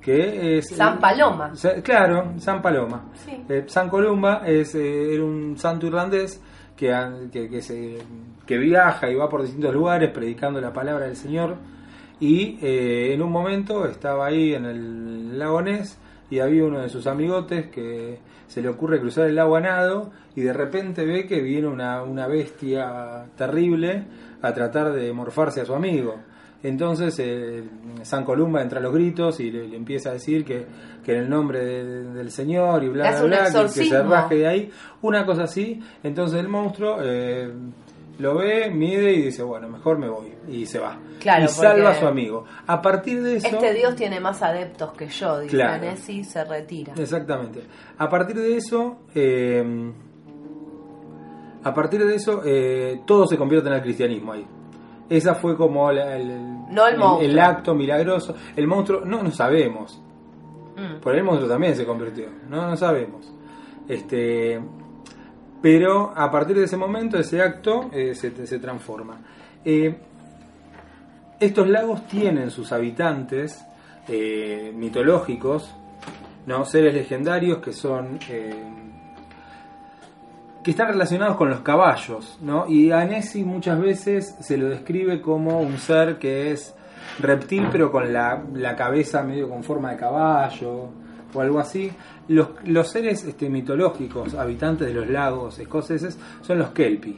Que es San Paloma. Claro, San Paloma. Sí. Eh, San Columba es, eh, era un santo irlandés que, ha- que, que se, que viaja y va por distintos lugares predicando la palabra del Señor. Y en un momento estaba ahí en el lago Ness y había uno de sus amigotes que se le ocurre cruzar el lago a nado y de repente ve que viene una, una bestia terrible a tratar de morfarse a su amigo. Entonces eh, San Columba entra a los gritos y le, le empieza a decir que, que en el nombre de- de- del Señor y bla bla bla, que- que, se rasque de ahí, una cosa así. Entonces el monstruo eh, lo ve, mide y dice, bueno, mejor me voy. Y se va. Claro, y salva a su amigo. A partir de eso... Este dios tiene más adeptos que yo, dice Claro. Nessie, se retira. Exactamente. A partir de eso, eh, a partir de eso, eh, todo se convierte en el cristianismo ahí. Esa fue como la- el, No el acto milagroso. El monstruo, no, no sabemos. Mm. Por el monstruo también se convirtió. No, no sabemos. Este, pero a partir de ese momento, ese acto eh, se, transforma. Eh, estos lagos tienen sus habitantes eh, mitológicos, ¿no? seres legendarios que son que están relacionados con los caballos, ¿no? Y a Nessie muchas veces se lo describe como un ser que es reptil pero con la cabeza medio con forma de caballo o algo así. Los, seres este, mitológicos, habitantes de los lagos escoceses, son los Kelpie.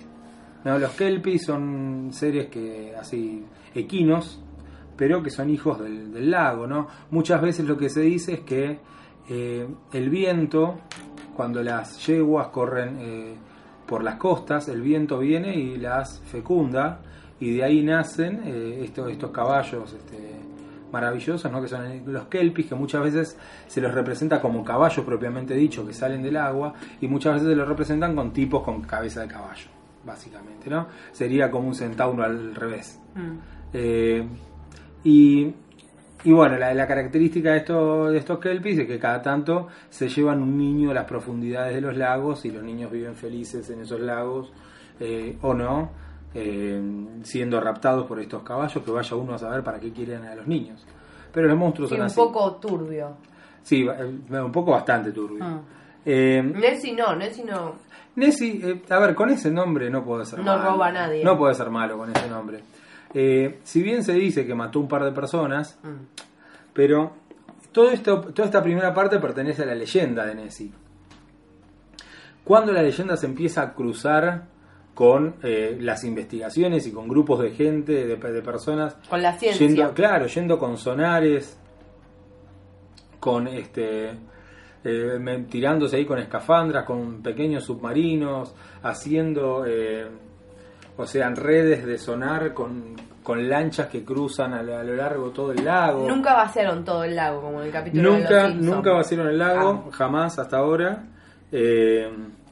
¿no? Los Kelpie son seres que así equinos, pero que son hijos del, del lago, ¿no? Muchas veces lo que se dice es que eh, el viento, cuando las yeguas corren eh, por las costas, el viento viene y las fecunda, y de ahí nacen eh, estos, estos caballos este, maravillosos, ¿no? que son los kelpis, que muchas veces se los representa como caballos propiamente dicho, que salen del agua, y muchas veces se los representan con tipos con cabeza de caballo, básicamente, ¿no? Sería como un centauro al revés. Mm. Eh, y, y bueno, la, la característica de estos, de estos kelpis es que cada tanto se llevan un niño a las profundidades de los lagos y los niños viven felices en esos lagos eh, o no, eh, siendo raptados por estos caballos, que vaya uno a saber para qué quieren a los niños. Pero los monstruos Sí, son un así. poco turbio. Sí, eh, un poco bastante turbio. Mm. Eh, Nessie no, Nessie no. Nessie, eh, a ver, con ese nombre no puede ser No malo. roba a nadie. No puede ser malo con ese nombre. Eh, si bien se dice que mató un par de personas, Mm. pero todo esto, toda esta primera parte pertenece a la leyenda de Nessie. Cuando la leyenda se empieza a cruzar con eh, las investigaciones y con grupos de gente, de, de personas, Con la ciencia. yendo, claro, yendo con sonares, con este, eh, me- tirándose ahí con escafandras, con pequeños submarinos, haciendo, eh, o sea, redes de sonar con, con lanchas que cruzan a, lo- a lo largo de todo el lago. Nunca vaciaron todo el lago, como en el capítulo de Nunca, los Simpsons. nunca vaciaron el lago, jamás hasta ahora. Eh,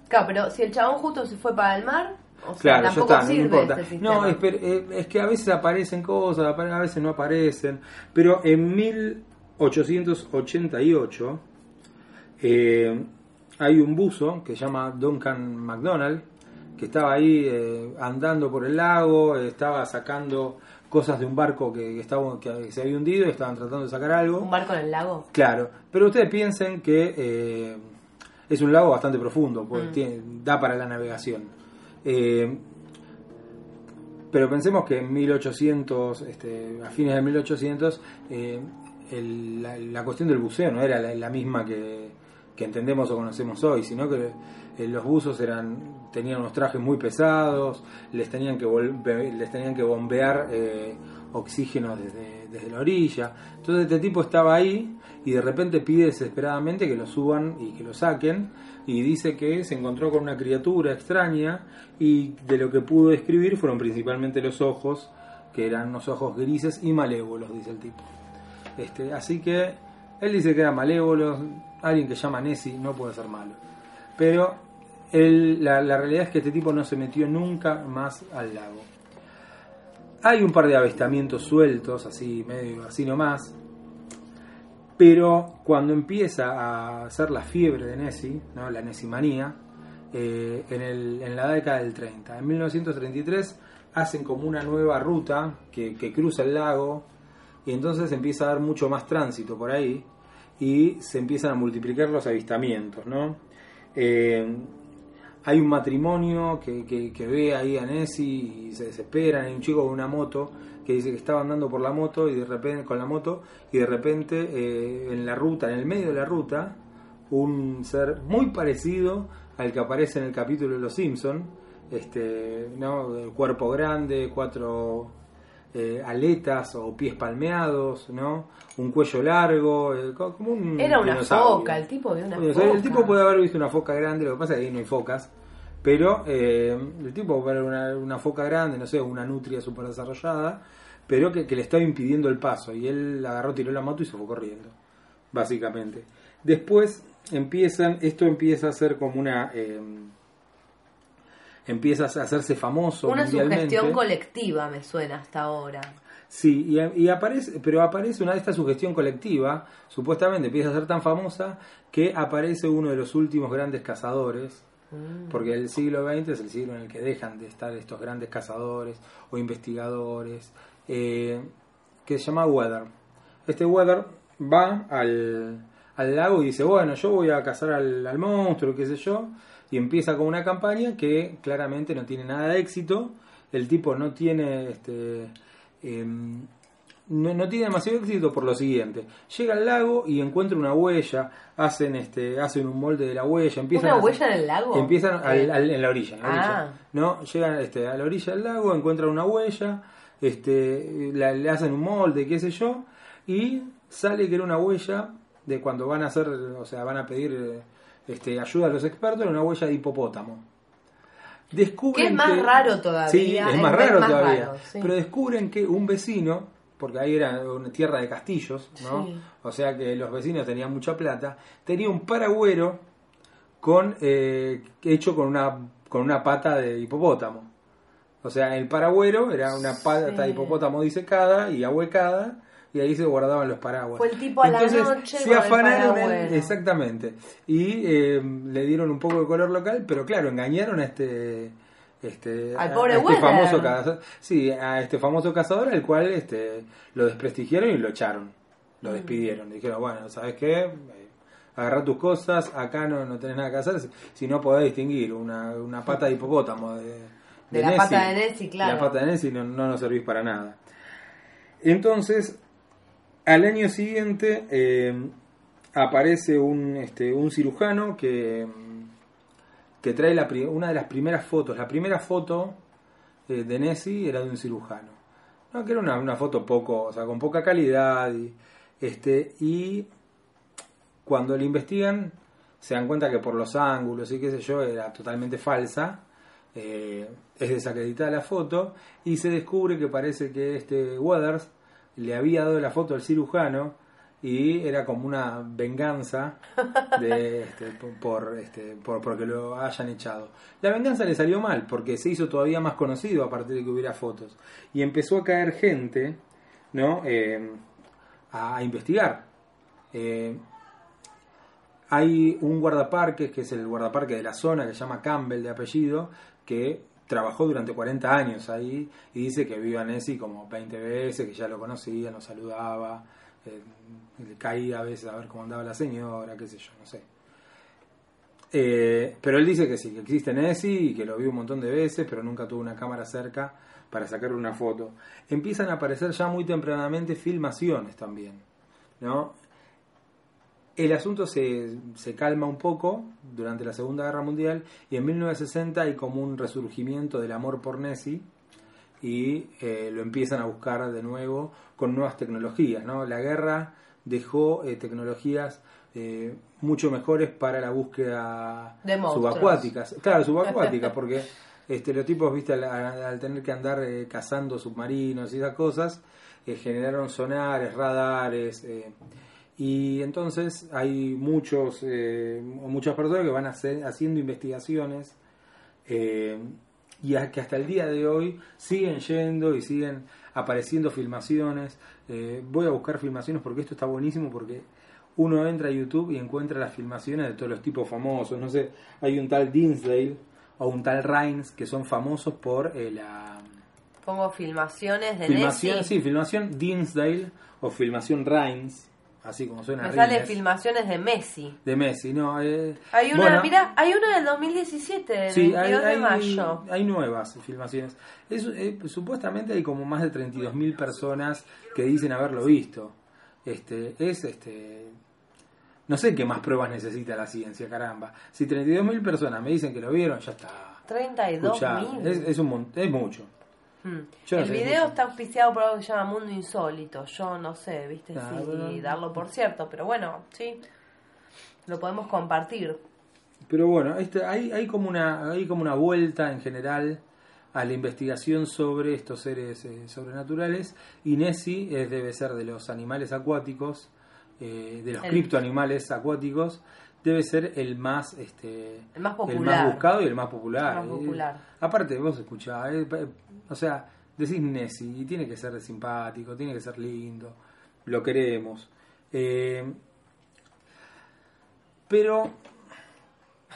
Claro, pero si el chabón justo se fue para el mar, o sea, Claro, ya está, no importa. sistema. No, es, eh, es que a veces aparecen cosas, a veces no aparecen. Pero en 1888 eh, hay un buzo que se llama Duncan MacDonald, que estaba ahí eh, andando por el lago, estaba sacando cosas de un barco que, estaba, que se había hundido y estaban tratando de sacar algo. ¿Un barco en el lago? Claro, pero ustedes piensen que eh, es un lago bastante profundo, pues Mm. tiene- da para la navegación. Eh, pero pensemos que en 1800, este, a fines de 1800, eh, la, cuestión del buceo no era la, misma que, entendemos o conocemos hoy, sino que eh, los buzos eran tenían unos trajes muy pesados, les tenían que les tenían que bombear oxígeno desde, desde la orilla. Entonces este tipo estaba ahí y de repente pide desesperadamente que lo suban y que lo saquen y dice que se encontró con una criatura extraña y de lo que pudo describir fueron principalmente los ojos, que eran unos ojos grises y malévolos, dice el tipo. Este, así que él dice que eran malévolos, alguien que llama Nessie no puede ser malo. Pero la, la realidad es que este tipo no se metió nunca más al lago. Hay un par de avistamientos sueltos, así medio así nomás. Pero cuando empieza a hacer la fiebre de Nessie, ¿no? la Nessimanía, eh, en, el- en la década del 30, en 1933 hacen como una nueva ruta que, cruza el lago y entonces empieza a dar mucho más tránsito por ahí y se empiezan a multiplicar los avistamientos, ¿no? Eh, hay un matrimonio que, que- que ve ahí a Nessie y se desesperan, hay un chico con una moto que dice que estaba andando por la moto y de repente con la moto y de repente eh, en la ruta, en el medio de la ruta, un ser muy parecido al que aparece en el capítulo de Los Simpson, este, ¿no? El cuerpo grande, cuatro eh, aletas o pies palmeados, ¿no? Un cuello largo, eh, co- como un Era una dinosaurio. foca, el tipo vio una foca. El tipo puede haber visto una foca grande, lo que pasa es que ahí no hay focas. Pero eh, el tipo ver una, una foca grande, no sé, una nutria súper desarrollada, pero que, que le estaba impidiendo el paso. Y él agarró, tiró la moto y se fue corriendo, básicamente. Después empiezan, esto empieza a ser como una... eh, empieza a hacerse famoso Una sugestión colectiva me suena hasta ahora. Sí, y, y aparece, pero aparece una de esta sugestión colectiva, supuestamente empieza a ser tan famosa que aparece uno de los últimos grandes cazadores, Mm. porque el siglo XX es el siglo en el que dejan de estar estos grandes cazadores o investigadores, eh, que se llama Weather. Este Weather va al, al lago y dice, bueno, yo voy a cazar al, al monstruo, qué sé yo, y empieza con una campaña que claramente no tiene nada de éxito, el tipo no tiene este em, no, no tiene demasiado éxito por lo siguiente. Llega al lago y encuentra una huella, hacen este, hacen un molde de la huella, empiezan ¿Una a- huella en el lago? Empiezan al- al- en la orilla, en la orilla. Ah. ¿no? Llegan este, a la orilla del lago, encuentran una huella, este, la- le hacen un molde, qué sé yo, y sale que era una huella de cuando van a hacer, o sea, van a pedir este, ayuda a los expertos, era una huella de hipopótamo. Descubren Que es más que- raro todavía, Sí, es más raro más todavía. raro, sí. Pero descubren que un vecino, porque ahí era una tierra de castillos, ¿no? Sí. O sea que los vecinos tenían mucha plata, tenía un paragüero con eh, hecho con una con una pata de hipopótamo. O sea, el paragüero era una pata Sí. de hipopótamo disecada y ahuecada y ahí se guardaban los paraguas. Fue el tipo a la noche se el afanaron paragüero. exactamente y eh, le dieron un poco de color local, pero claro, engañaron a este este Al pobre a este famoso cazador, sí, a este famoso cazador al cual este lo desprestigiaron y lo echaron. Lo Mm. despidieron. Dijeron, bueno, ¿sabes qué? Eh, Agarrá tus cosas, acá no, no tenés nada que hacer, si- si no podés distinguir una, una pata de hipopótamo de, De la pata de Nessie, claro. La pata de Nessie no, no nos servís para nada. Entonces, al año siguiente eh, aparece un, este, un cirujano que, que trae la, una de las primeras fotos. La primera foto eh, de Nessie era de un cirujano. No, que era una, una foto poco, o sea, con poca calidad. Y, este, y cuando le investigan, se dan cuenta que por los ángulos y qué sé yo, era totalmente falsa. Eh, es desacreditada la foto y se descubre que parece que este Weathers le había dado la foto al cirujano y era como una venganza de, este, por, este, por porque lo hayan echado. La venganza le salió mal porque se hizo todavía más conocido a partir de que hubiera fotos y empezó a caer gente, ¿no? Eh, a, a investigar. Eh, hay un guardaparques, que es el guardaparque de la zona, que se llama Campbell de apellido, que trabajó durante 40 años ahí y dice que vio a Nessie como 20 veces, que ya lo conocía, lo saludaba, eh, caía a veces a ver cómo andaba la señora, qué sé yo, no sé. Eh, pero él dice que sí, que existe Nessie y que lo vio un montón de veces, pero nunca tuvo una cámara cerca para sacarle una foto. Empiezan a aparecer ya muy tempranamente filmaciones también, ¿no? El asunto se, se calma un poco durante la Segunda Guerra Mundial y en 1960 hay como un resurgimiento del amor por Nessie y eh, lo empiezan a buscar de nuevo con nuevas tecnologías. ¿no? La guerra dejó eh, tecnologías eh, mucho mejores para la búsqueda De subacuáticas. Claro, subacuáticas, porque este, los tipos, viste, al, al tener que andar cazando submarinos y esas cosas, generaron sonares, radares. y entonces hay muchos muchas personas que van hacer, haciendo investigaciones eh, y a- que hasta el día de hoy siguen yendo y siguen apareciendo filmaciones. Eh, voy a buscar filmaciones porque esto está buenísimo porque uno entra a YouTube y encuentra las filmaciones de todos los tipos famosos. No sé, hay un tal Dinsdale o un tal Rhines que son famosos por eh, la Pongo filmaciones de filmación, Nessie. sí, filmación Dinsdale o filmación Rhines, así como suena. Me sale filmaciones de Messi. de Messi, no. eh, Hay una, bueno, mira, hay una del 2017, del Sí, 22 hay, de hay- mayo. hay nuevas filmaciones. Es, eh, supuestamente hay como más de 32.000 personas que dicen haberlo visto. Este, es este. No sé qué más pruebas necesita la ciencia, caramba. Si 32.000 personas me dicen que lo vieron, ya está. 32 Escuchá, mil. es, es, un, es mucho. Mm. Yo no El sé video está auspiciado por algo que se llama Mundo Insólito. Yo no sé, viste, Ah, si bueno. darlo por cierto, pero bueno, sí. Lo podemos compartir. Pero bueno, este, hay, hay, como una, hay como una vuelta en general a la investigación sobre estos seres eh, sobrenaturales. Y Nessie es, debe ser de los animales acuáticos, eh, de los criptoanimales acuáticos, debe ser el más este El más el popular. más buscado y el más popular. El más popular. Eh, aparte, vos escuchás, eh, pa- o sea, decís Nessie y tiene que ser simpático, tiene que ser lindo, lo queremos. Eh, pero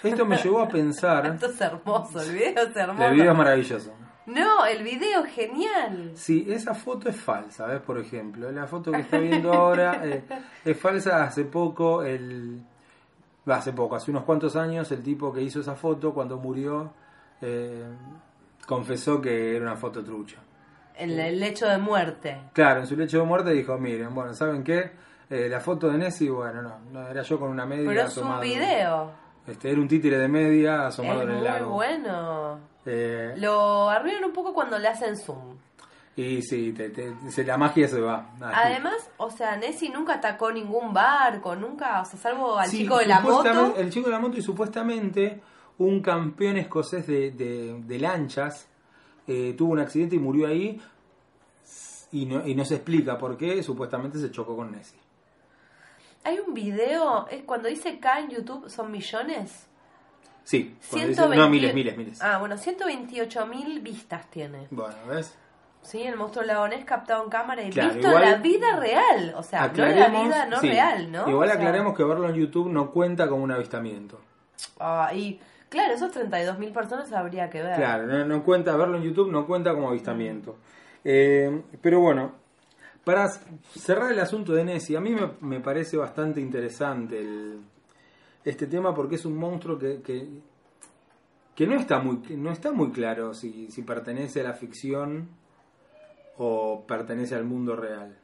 esto me llevó a pensar. Esto es hermoso, el video es hermoso. El video es maravilloso. No, el video es genial. Sí, esa foto es falsa, ¿ves? Por ejemplo, la foto que está viendo ahora eh, es falsa. Hace poco, el, hace poco, hace unos cuantos años, el tipo que hizo esa foto cuando murió eh, confesó que era una foto trucha. El, el hecho de muerte. Claro, en su lecho de muerte dijo, miren, bueno, ¿saben qué? Eh, la foto de Nessie, bueno, no, no, era yo con una media Pero es un video. Este, era un títere de media asomado Es en el muy lago. bueno. Eh, Lo arruinan un poco cuando le hacen zoom. Y sí, te- te- se- la magia se va. Así. Además, o sea, Nessie nunca atacó ningún barco, nunca, o sea, salvo al Sí, chico de la moto. El chico de la moto y supuestamente un campeón escocés de, de- de lanchas eh, tuvo un accidente y murió ahí y no, y no se explica por qué, supuestamente se chocó con Nessie. Hay un video, es cuando dice K en YouTube, son millones. Sí, cuando dice- 120 no, miles, miles, miles. Ah, bueno, 128 mil vistas tiene. Bueno, ¿ves? Sí, el monstruo lagonés captado en cámara y Claro, visto en la vida real. O sea, no en la vida no sí, real, ¿no? Igual O sea, aclaremos que verlo en YouTube no cuenta como un avistamiento. ah, y claro, esos 32 mil personas habría que ver. Claro, no, no cuenta, verlo en YouTube no cuenta como avistamiento. Eh, pero bueno, para cerrar el asunto de Nessie, a mí me, me parece bastante interesante el- este tema porque es un monstruo que, que, que no, está muy, no está muy claro si, si pertenece a la ficción o pertenece al mundo real.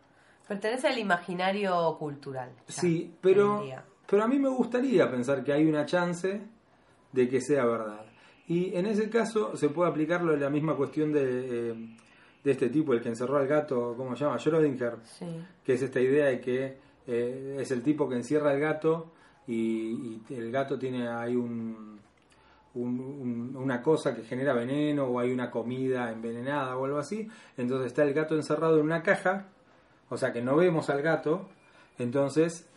Pertenece al imaginario cultural. ya, Sí, pero, en pero a mí me gustaría pensar que hay una chance de que sea verdad. Y en ese caso se puede aplicarlo de la misma cuestión de, eh, de este tipo, el que encerró al gato, ¿cómo se llama? Schrödinger, Sí. que es esta idea de que eh, es el tipo que encierra al gato y, y el gato tiene ahí un, un- un- una cosa que genera veneno o hay una comida envenenada o algo así. Entonces está el gato encerrado en una caja, o sea que no vemos al gato, entonces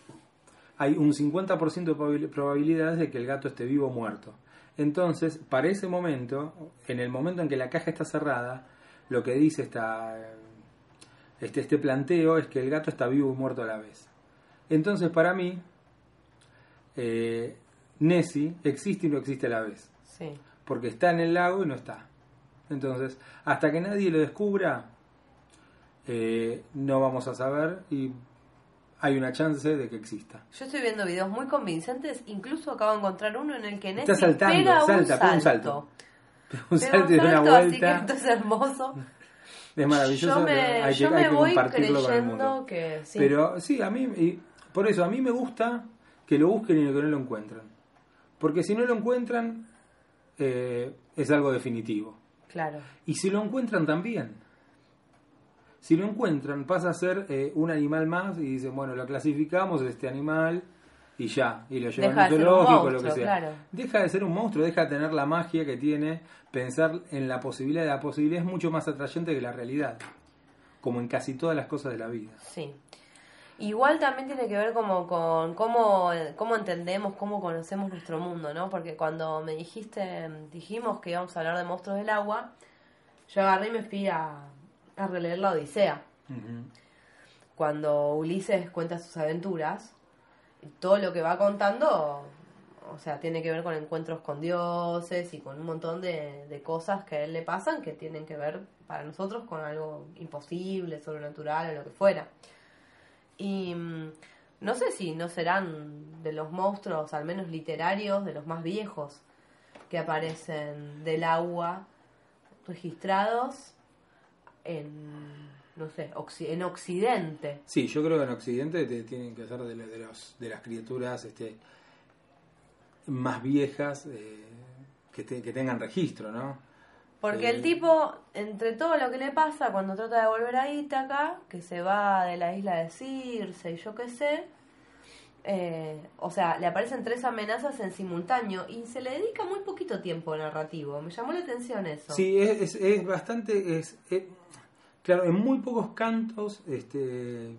hay un 50% de probabil- probabilidades de que el gato esté vivo o muerto. Entonces, para ese momento, en el momento en que la caja está cerrada, lo que dice esta, este, este planteo es que el gato está vivo y muerto a la vez. Entonces, para mí, eh, Nessie existe y no existe a la vez. Sí. Porque está en el lago y no está. Entonces, hasta que nadie lo descubra, eh, no vamos a saber y hay una chance de que exista. Yo estoy viendo videos muy convincentes, incluso acabo de encontrar uno en el que Nessie Está saltando, pega salta, un pega salto. un salto. Un salto y da una salto, así que vuelta. esto es hermoso. Es maravilloso. yo me, hay que, hay que voy compartirlo con el mundo. que sí. Pero sí, a mí, y por eso, a mí me gusta que lo busquen y que no lo encuentren. Porque si no lo encuentran, eh, es algo definitivo. Claro. Y si lo encuentran también. Si lo encuentran, pasa a ser eh, un animal más y dicen, bueno, lo clasificamos, este animal, y ya, y lo llevan Deja al zoológico, lo monstruo, que sea. claro. Deja de ser un monstruo, deja de tener la magia que tiene, pensar en la posibilidad, la posibilidad es mucho más atrayente que la realidad, como en casi todas las cosas de la vida. Sí. Igual también tiene que ver como con cómo, cómo entendemos, cómo conocemos nuestro mundo, ¿no? Porque cuando me dijiste, dijimos que íbamos a hablar de monstruos del agua, yo agarré y me fui a, a releer la Odisea. Cuando Ulises cuenta sus aventuras, todo lo que va contando, o sea, tiene que ver con encuentros con dioses y con un montón de, de cosas que a él le pasan que tienen que ver para nosotros con algo imposible, sobrenatural o lo que fuera. Y mm, no sé si no serán de los monstruos, al menos literarios, de los más viejos que aparecen del agua registrados en, no sé, en Occidente. Sí, yo creo que en Occidente te- tienen que ser de, de los, de las criaturas este, más viejas eh, que, te- que tengan registro, ¿no? Porque el tipo, entre todo lo que le pasa cuando trata de volver a Ítaca, que se va de la isla de Circe y yo qué sé, eh, o sea, le aparecen tres amenazas en simultáneo y se le dedica muy poquito tiempo narrativo. Me llamó la atención eso. Sí, es, es, es bastante. Es, es- claro, en muy pocos cantos este,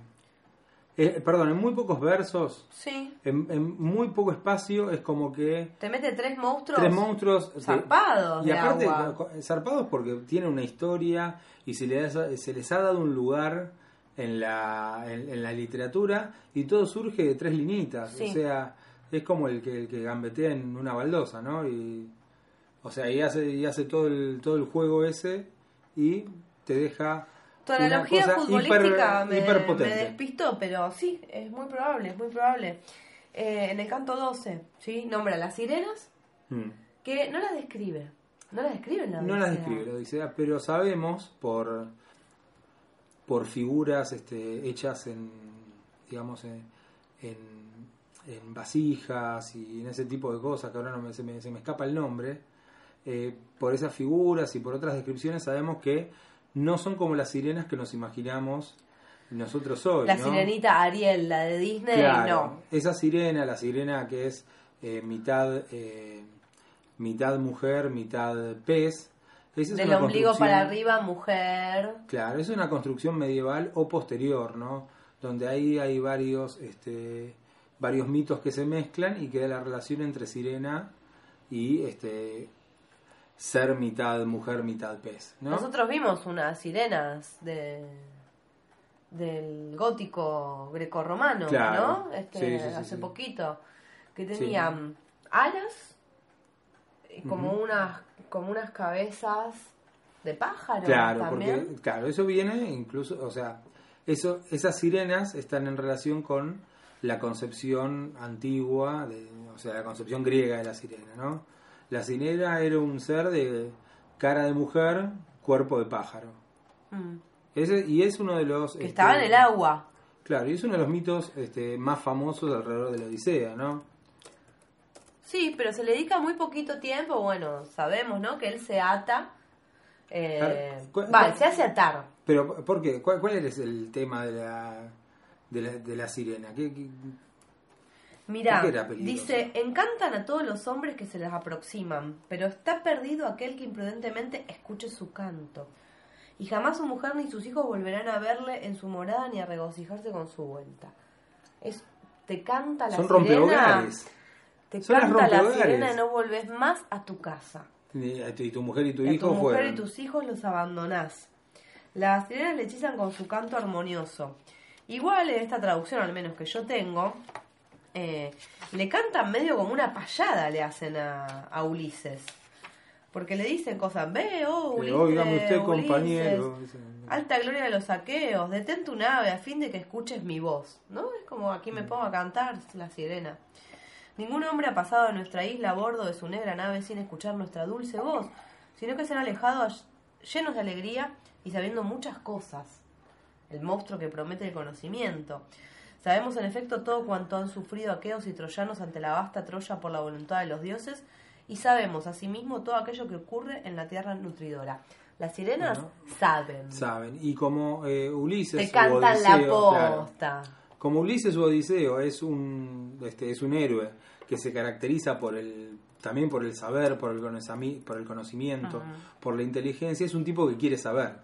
eh, perdón, en muy pocos versos, Sí. en, en muy poco espacio, es como que Te mete tres monstruos. tres monstruos de- zarpados y de aparte agua. co- zarpados porque tienen una historia y se les, ha- se les ha dado un lugar en la, en, en la literatura y todo surge de tres linitas. Sí. O sea, es como el que, el que gambetea en una baldosa, ¿no? Y, o sea, y hace, y hace todo, el, todo el juego ese y te deja... Tu analogía futbolística hiper- me, despistó, pero sí, es muy probable, es muy probable. Eh, en el canto 12, ¿sí? Nombra las sirenas, Mm. que no las describe. No las describe la No las describe la Odisea, pero sabemos por por figuras este, hechas en digamos en, en, en vasijas y en ese tipo de cosas que ahora no me, se, me, se me escapa el nombre eh, por esas figuras y por otras descripciones sabemos que no son como las sirenas que nos imaginamos nosotros hoy La ¿no? sirenita Ariel, la de Disney, Claro, no. esa sirena, la sirena que es eh, mitad eh, mitad mujer, mitad pez. esa es Del una ombligo para arriba, mujer. Claro, es una construcción medieval o posterior, ¿no? Donde ahí hay varios, este, varios mitos que se mezclan y queda la relación entre sirena y este ser mitad mujer, mitad pez, ¿no? Nosotros vimos unas sirenas de del gótico grecorromano, Claro. ¿no? Este, Sí, sí, sí, hace poquito que tenían alas y como unas como unas cabezas de pájaro Claro, también. porque claro, eso viene incluso, o sea, eso, esas sirenas están en relación con la concepción antigua, de, o sea, la concepción griega de la sirena, ¿no? La sirena era un ser de cara de mujer, cuerpo de pájaro. Mm. Ese, y es uno de los... que este, estaba en el agua. Claro, y es uno de los mitos este, más famosos alrededor de la Odisea, ¿no? Sí, pero se le dedica muy poquito tiempo. Bueno, sabemos, ¿no? Que él se ata. Eh, va, se hace atar. Pero, ¿por qué? ¿Cuál, cuál es el tema de la, de la, de la sirena? ¿Qué, qué- Mira, ¿Por qué era peligroso? dice, encantan a todos los hombres que se les aproximan, pero está perdido aquel que imprudentemente escuche su canto. Y jamás su mujer ni sus hijos volverán a verle en su morada ni a regocijarse con su vuelta. Es, te canta la Son sirena, rompehogares. te Son canta la sirena y no volvés más a tu casa. Y tu mujer y tu Y hijo tu mujer fueron. y tus hijos los abandonás. Las sirenas le hechizan con su canto armonioso. Igual en esta traducción, al menos que yo tengo, eh, le cantan medio como una payada, le hacen a, a Ulises. Porque le dicen cosas, ve, oh, Ulises, Óigame usted, Ulises, compañero. Alta gloria de los saqueos, detén tu nave a fin de que escuches mi voz. ¿No? Es como aquí me pongo a cantar la sirena. Ningún hombre ha pasado a nuestra isla a bordo de su negra nave sin escuchar nuestra dulce voz, sino que se han alejado llenos de alegría y sabiendo muchas cosas. El monstruo que promete el conocimiento. Sabemos en efecto todo cuanto han sufrido aqueos y troyanos ante la vasta Troya por la voluntad de los dioses, y sabemos asimismo todo aquello que ocurre en la tierra nutridora. Las sirenas Bueno. saben. Saben. Y como eh, Ulises Te cantan la claro. posta. como Ulises u Odiseo es un, este, es un héroe que se caracteriza por el también por el saber, por el, por el conocimiento, por la inteligencia, es un tipo que quiere saber,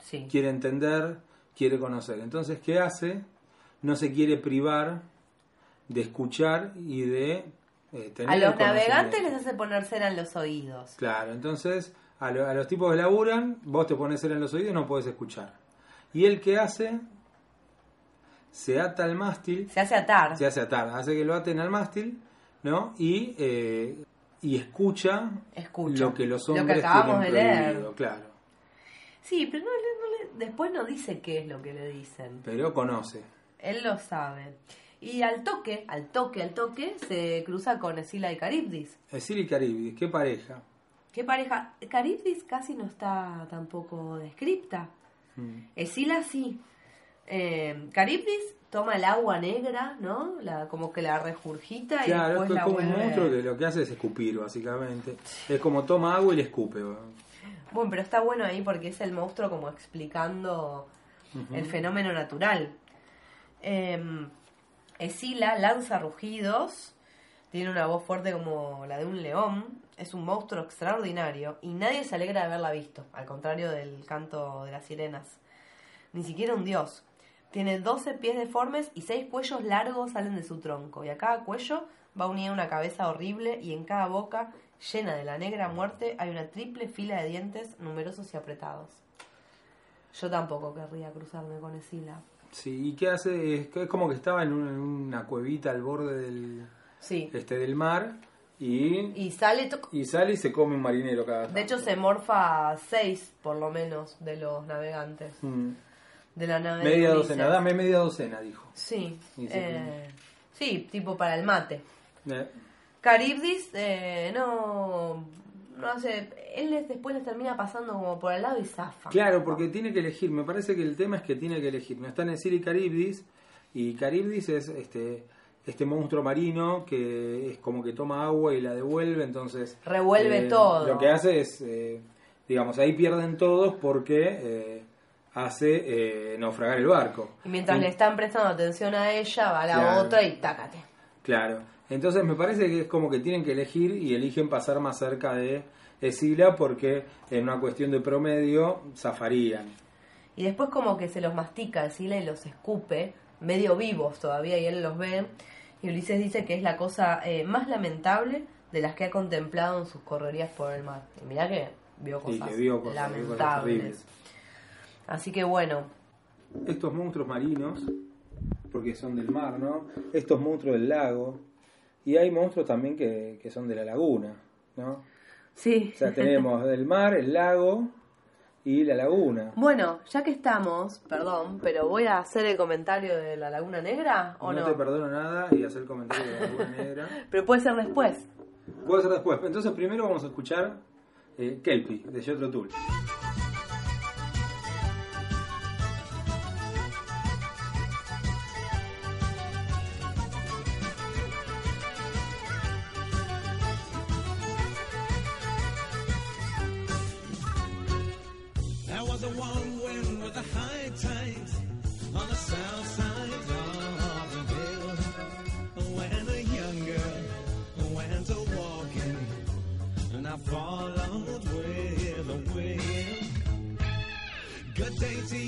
Sí. quiere entender, quiere conocer. Entonces, ¿qué hace? No se quiere privar de escuchar y de eh, tener A los navegantes les hace poner cera en los oídos. Claro, entonces a, lo- a los tipos que laburan, vos te pones cera en los oídos y no podés escuchar. Y el que hace, se ata al mástil, Se hace atar. se hace atar, hace que lo aten al mástil, ¿no? Y, eh, y escucha, Escucha. lo que los Lo que hombres acabamos tienen de leer. claro. Sí, pero no, después no dice qué es lo que le dicen. Pero conoce. Él lo sabe. Y al toque, al toque, al toque, se cruza con Escila y Caribdis. Escil y Caribdis, qué pareja. ¿Qué pareja? Caribdis casi no está tampoco descripta. Mm. Escila sí. Eh, Caribdis toma el agua negra, ¿no? La, como que la regurgita y Claro, después es la como un monstruo que lo que hace es escupir, básicamente. Es como toma agua y le escupe. Bueno, pero está bueno ahí porque es el monstruo como explicando el fenómeno natural. Eh, Escila lanza rugidos, tiene una voz fuerte como la de un león, es un monstruo extraordinario y nadie se alegra de haberla visto, al contrario del canto de las sirenas, ni siquiera un dios. Tiene 12 pies deformes y 6 cuellos largos salen de su tronco. Y a cada cuello va unida una cabeza horrible y en cada boca, llena de la negra muerte, hay una triple fila de dientes numerosos y apretados. Yo tampoco querría cruzarme con Escila. Sí, ¿y qué hace? Es, como que estaba en, un- en una cuevita al borde del, Sí. este, del mar y, Y sale... y sale y se come un marinero cada De hecho se morfa 6 por lo menos de los navegantes. Mm. De la nave Media docena, dame media docena, dijo. Sí. eh, sí, tipo para el mate. Eh, Caribdis eh, no, no hace, él les- después les termina pasando como por al lado y zafa. Claro, porque tiene que elegir. Me parece que el tema es que tiene que elegir. No está en y Caribdis. Y Caribdis es este este monstruo marino que es como que toma agua y la devuelve. Entonces. Revuelve eh, todo. Lo que hace es. eh, digamos, ahí pierden todos porque eh, hace eh, naufragar el barco. Y mientras En- le están prestando atención a ella, va la Claro. otra y tácate. Claro. Entonces me parece que es como que tienen que elegir y eligen pasar más cerca de Escila porque en una cuestión de promedio zafarían. Y después como que se los mastica Sila y los escupe, medio vivos todavía, y él los ve. Y Ulises dice que es la cosa eh, más lamentable de las que ha contemplado en sus correrías por el mar. Y mirá que vio cosas que vio cosas, vio cosas lamentables. Así que bueno, estos monstruos marinos, porque son del mar, ¿no? Estos monstruos del lago, y hay monstruos también que, que son de la laguna, ¿no? sí. O sea, tenemos el mar, el lago y la laguna. Bueno, ya que estamos, perdón, pero voy a hacer el comentario de la Laguna Negra o no, no. te perdono nada y hacer el comentario de la laguna negra. Pero puede ser después. Puede ser después. Entonces primero vamos a escuchar eh, Kelpie, de Jethro Tull. dainty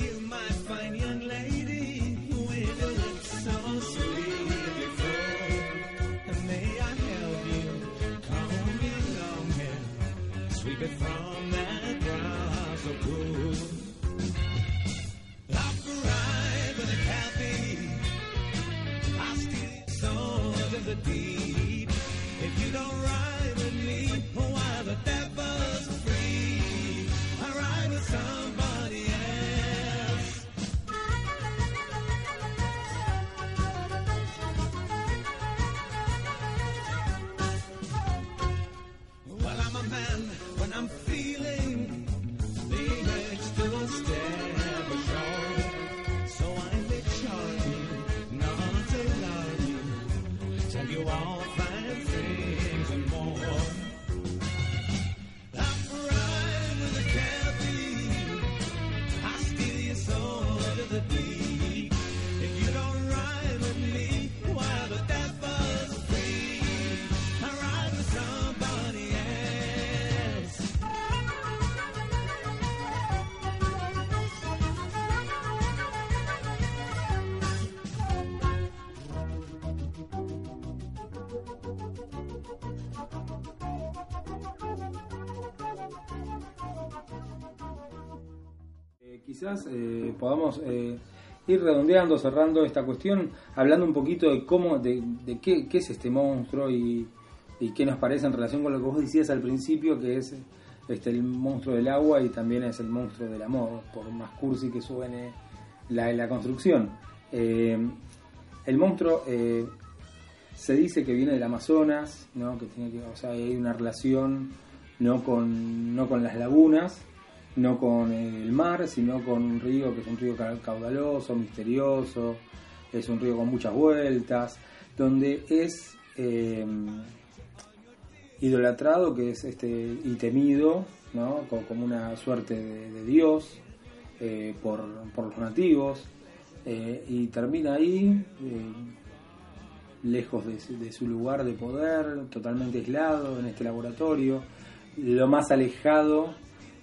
eh, podamos eh, ir redondeando, cerrando esta cuestión, hablando un poquito de cómo, de, qué, es este monstruo y, qué nos parece en relación con lo que vos decías al principio, que es este, el monstruo del agua y también es el monstruo del amor, por más cursi que suene la, construcción. Eh, el monstruo se dice que viene del Amazonas, ¿no? que tiene que, o sea, hay una relación no con, no con las lagunas, no con el mar, sino con un río que es un río ca- caudaloso, misterioso, es un río con muchas vueltas, donde es eh, idolatrado, que es este y temido, ¿no? Co- como una suerte de, dios eh, por, por los nativos, eh, y termina ahí. eh, lejos de su lugar de poder, totalmente aislado en este laboratorio, lo más alejado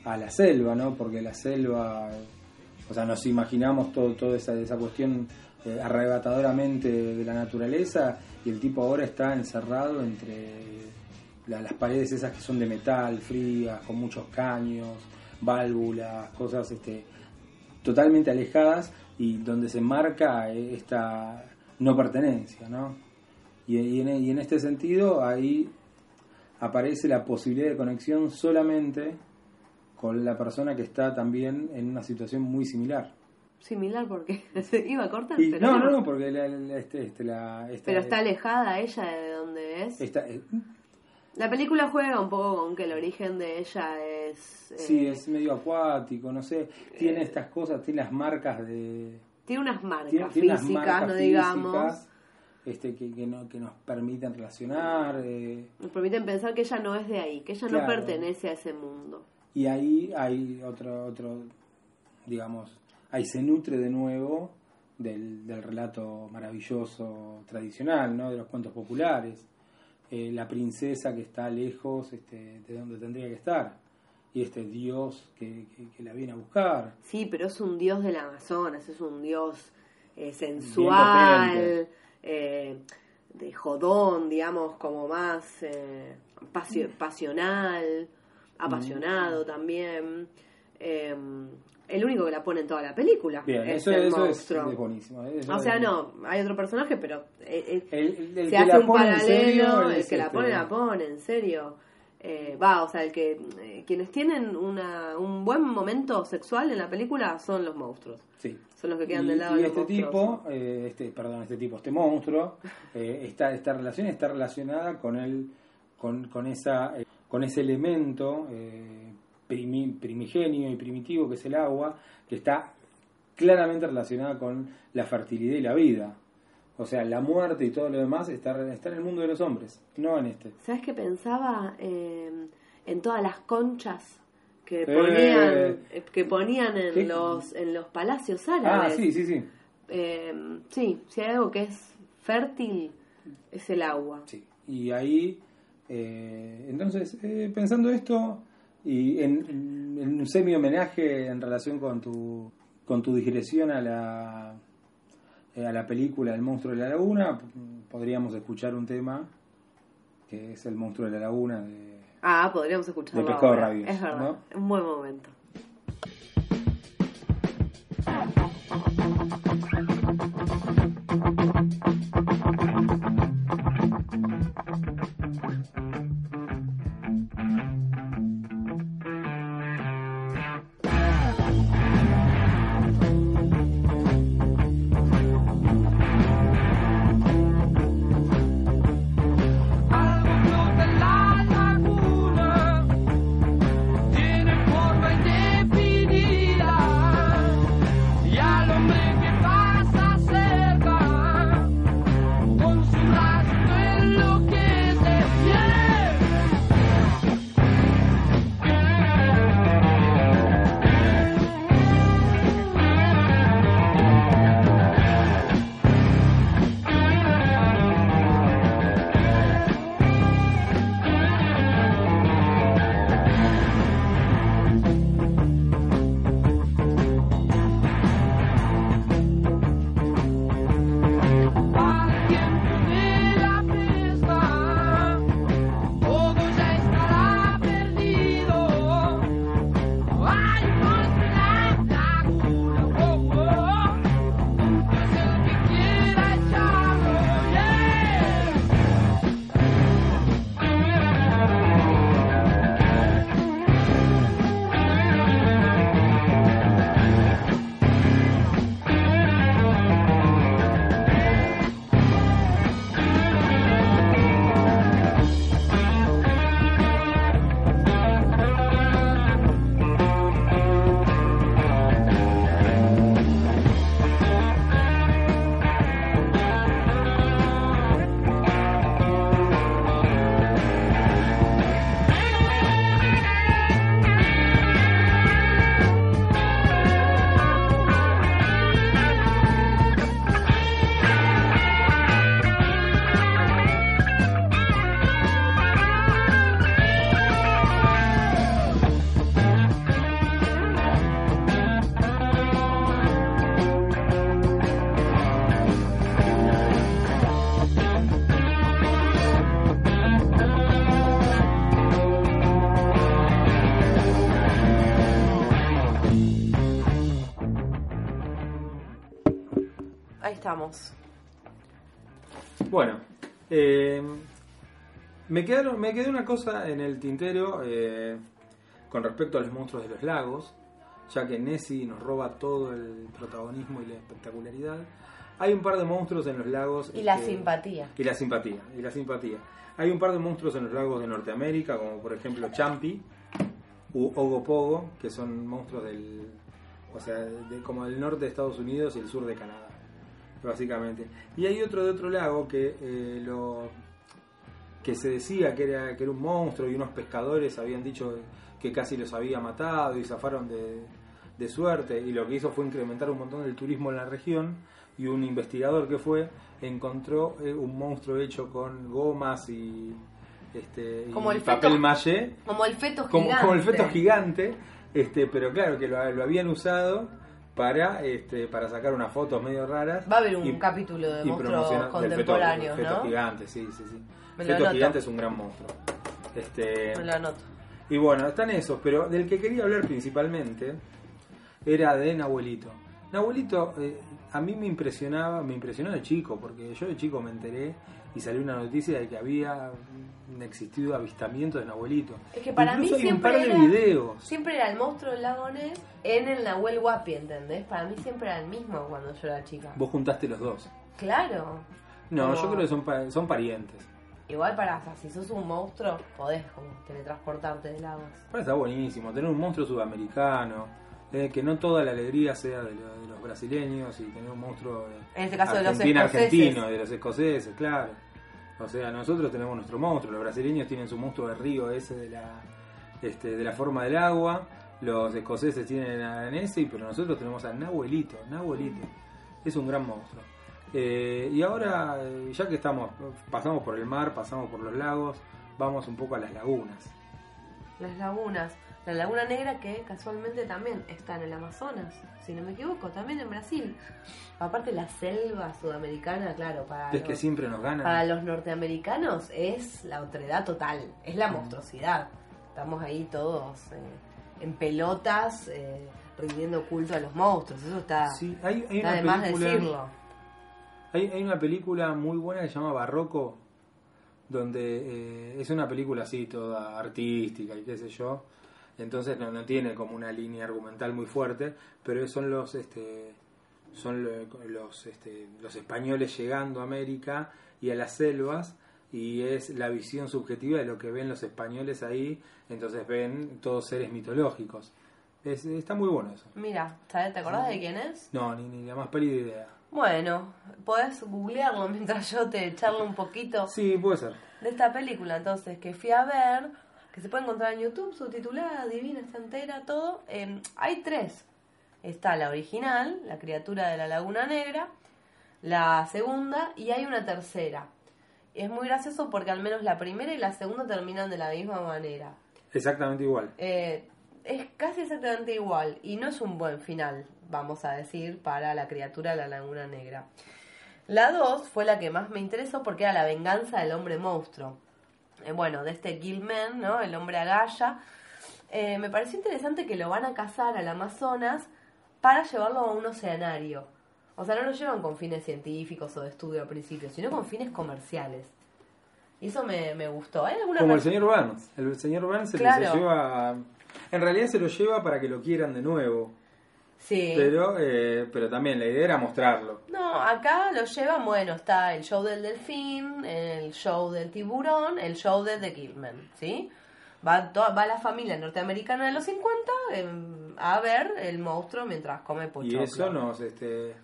a la selva, ¿no? Porque la selva O sea, nos imaginamos todo, toda esa, esa cuestión eh, arrebatadoramente de la naturaleza y el tipo ahora está encerrado entre la- las paredes esas que son de metal, frías, con muchos caños, válvulas, cosas este, totalmente alejadas y donde se marca eh, esta no pertenencia, ¿no? Y en, y en este sentido ahí aparece la posibilidad de conexión solamente con la persona que está también en una situación muy similar. Similar porque se iba a cortar, Y- pero no, no, no, porque la, la- este, este, la, esta- Pero está alejada ella de donde es. esta- eh, La película juega un poco con que el origen de ella es... eh, sí, es medio acuático, no sé, tiene estas cosas, tiene las marcas de... Tiene unas marcas Tiene, tiene unas físicas, marcas no digamos. este, que, que, no, que nos permiten relacionar. eh, Nos permiten pensar que ella no es de ahí, que ella no pertenece a ese mundo. Y ahí hay otro, otro, digamos, ahí se nutre de nuevo del, del relato maravilloso tradicional, ¿no? De los cuentos populares. Eh, la princesa que está lejos este, de donde tendría que estar. Y este dios que, que- que la viene a buscar. Sí, pero es un dios del Amazonas, es un dios eh, sensual, eh, de jodón, digamos, como más eh, pasio- pasional, apasionado también. Eh, el único que la pone en toda la película Bien, es eso, el eso es, monstruo. es buenísimo. Eso o sea, es- no, hay otro personaje, pero eh, eh, El, el- se que hace un paralelo, serio el que la este- pone, la pone, en serio. Eh, va, o sea, el que eh, quienes tienen una, un buen momento sexual en la película son los monstruos. Sí. Son los que quedan y, del lado y de los este monstruos. tipo, eh, este, perdón, este tipo, este monstruo, eh, esta, esta relación está relacionada con el, con, con esa, eh, con ese elemento eh, primi- primigenio y primitivo que es el agua, que está claramente relacionada con la fertilidad y la vida. O sea, la muerte y todo lo demás está, está en el mundo de los hombres, no en este. ¿Sabes qué pensaba eh, en todas las conchas que Eh. ponían eh, que ponían en ¿Qué? los en los palacios Ah, árabes? sí, sí, sí. Eh, sí, si hay algo que es fértil es el agua. Sí, y ahí, eh, entonces, eh, pensando esto, y en, en un semi-homenaje en relación con tu, con tu digresión a la, eh, a la película El monstruo de la laguna, podríamos escuchar un tema que es El monstruo de la laguna de... Ah, podríamos escucharlo. De pescado rabioso, Es verdad, un buen momento. Estamos. Bueno, eh, me, quedaron, me quedó una cosa en el tintero eh, con respecto a los monstruos de los lagos, ya que Nessie nos roba todo el protagonismo y la espectacularidad. Hay un par de monstruos en los lagos. Y la este, simpatía. Y la simpatía, y la simpatía. Hay un par de monstruos en los lagos de Norteamérica, como por ejemplo Champi u Ogopogo, que son monstruos del, o sea, de- como del norte de Estados Unidos y el sur de Canadá, básicamente. Y hay otro de otro lago que eh, lo que se decía que era que era un monstruo y unos pescadores habían dicho que casi los había matado y zafaron de, de suerte y lo que hizo fue incrementar un montón el turismo en la región y un investigador que fue encontró eh, un monstruo hecho con gomas y este y Como el papel feto- Como el feto como, gigante. como el feto gigante este pero claro que lo, lo habían usado para este para sacar unas fotos medio raras Va a haber un y- capítulo de monstruos contemporáneos, feto, ¿no? gigante sí sí sí feto gigante es un gran monstruo este Me lo anoto. y bueno, están esos, pero del que quería hablar principalmente era de Nahuelito. Nahuelito eh, a mí me impresionaba, me impresionó de chico, porque yo de chico me enteré y salió una noticia de que había existido avistamientos de Nahuelito. Es que para Incluso mí hay un par siempre de era, videos. siempre era el monstruo del lago Ness en el Nahuel Huapi, ¿entendés? Para mí siempre era el mismo cuando yo era chica. Vos juntaste los dos. Claro. No, Como- yo creo que son, pa- son parientes. Igual para, sea, si sos un monstruo, podés como teletransportarte de lagos. Pero está buenísimo, tener un monstruo sudamericano, eh, que no toda la alegría sea de los brasileños y tener un monstruo de, En este caso de los argentino, de los escoceses, claro. O sea, nosotros tenemos nuestro monstruo, los brasileños tienen su monstruo de río ese de la, este, de la forma del agua, los escoceses tienen a Nessie, pero nosotros tenemos a Nahuelito, Nahuelito, es un gran monstruo. Eh, y ahora, eh, ya que estamos, pasamos por el mar, pasamos por los lagos, vamos un poco a las lagunas. Las lagunas. La Laguna Negra que casualmente también está en el Amazonas, si no me equivoco, también en Brasil. Aparte la selva sudamericana, claro, para, Es que los, siempre nos ganan. para los norteamericanos es la otredad total, es Mm. la monstruosidad. Estamos ahí todos eh, en pelotas eh, rindiendo culto a los monstruos, eso está, Sí, hay, hay está una de más decirlo. Hay, hay una película muy buena que se llama Barroco, donde eh, es una película así, toda artística y qué sé yo. Entonces no, no tiene como una línea argumental muy fuerte, pero son los este son lo- los este, los españoles llegando a América y a las selvas y es la visión subjetiva de lo que ven los españoles ahí, entonces ven todos seres mitológicos. Es- está muy bueno eso. Mira, ¿sabes? ¿te acordás de quién es? No, ni, ni la más pálida idea. Bueno, podés googlearlo mientras yo te charlo un poquito. Sí, puede ser. de esta película entonces que fui a ver, que se puede encontrar en YouTube, subtitulada, divina, está entera, todo. Eh, hay tres. Está la original, La criatura de la Laguna Negra, la segunda y hay una tercera. Es muy gracioso porque al menos la primera y la segunda terminan de la misma manera. Exactamente igual. Eh, es casi exactamente igual y no es un buen final, vamos a decir, para la criatura de la Laguna Negra. La 2 fue la que más me interesó porque era la venganza del hombre monstruo. Eh, bueno, de este Gilman, ¿no? El hombre agalla. Eh, me pareció interesante que lo van a cazar al Amazonas para llevarlo a un oceanario. O sea, no lo llevan con fines científicos o de estudio al principio, sino con fines comerciales. Y eso me, me gustó. ¿Hay alguna Como el señor Burns. El señor Burns se, Claro. se lleva. En realidad se lo lleva para que lo quieran de nuevo. Sí. Pero, eh, pero también la idea era mostrarlo. No, acá lo llevan, bueno, está el show del delfín, el show del tiburón, el show de The Gilman, ¿sí? Va, to- va la familia norteamericana de los 50 em, a ver el monstruo mientras come Y pochoclo. eso nos. Este,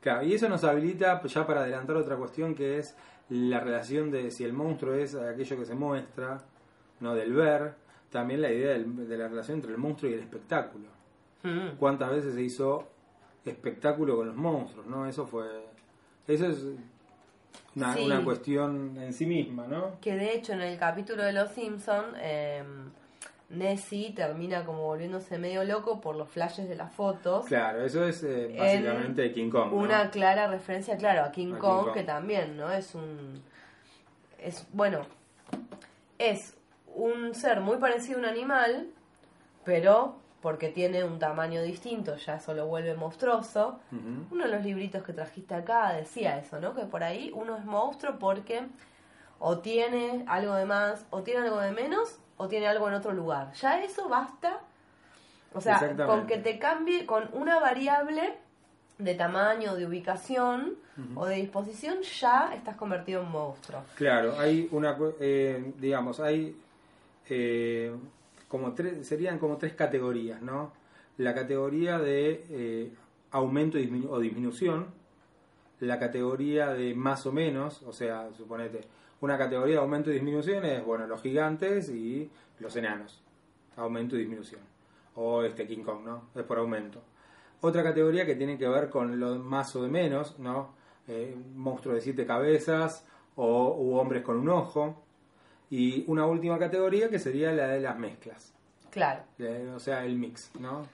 claro, y eso nos habilita ya para adelantar otra cuestión que es la relación de si el monstruo es aquello que se muestra, no del ver. También la idea del- de la relación entre el monstruo y el espectáculo. Mm. cuántas veces se hizo espectáculo con los monstruos, ¿no? Eso fue. Eso es una, Sí. una cuestión en sí misma, ¿no? Que de hecho en el capítulo de Los Simpson em, Nessie termina como volviéndose medio loco por los flashes de las fotos. Claro, eso es eh, En básicamente King Kong. ¿no? Una clara referencia, claro, a King, A King Kong, Kong. que también, ¿no? Es un. Es, bueno, es un ser muy parecido a un animal, pero porque tiene un tamaño distinto, ya eso lo vuelve monstruoso. Uno de los libritos que trajiste acá decía eso, ¿no? Que por ahí uno es monstruo porque o tiene algo de más, o tiene algo de menos, o tiene algo en otro lugar. Ya eso basta. O sea, con que te cambie con una variable de tamaño, de ubicación o de disposición, ya estás convertido en monstruo. Claro, hay una, eh, digamos, hay eh, serían como tres categorías, ¿no? La categoría de eh, aumento o disminución, la categoría de más o menos, o sea, suponete, una categoría de aumento y disminución es, bueno, los gigantes y los enanos, aumento y disminución, o este King Kong, ¿no? Es por aumento. Otra categoría que tiene que ver con lo más o de menos, ¿no? Eh, monstruo de siete cabezas o hombres con un ojo. Y una última categoría que sería la de las mezclas, Claro. o sea, el mix, ¿no?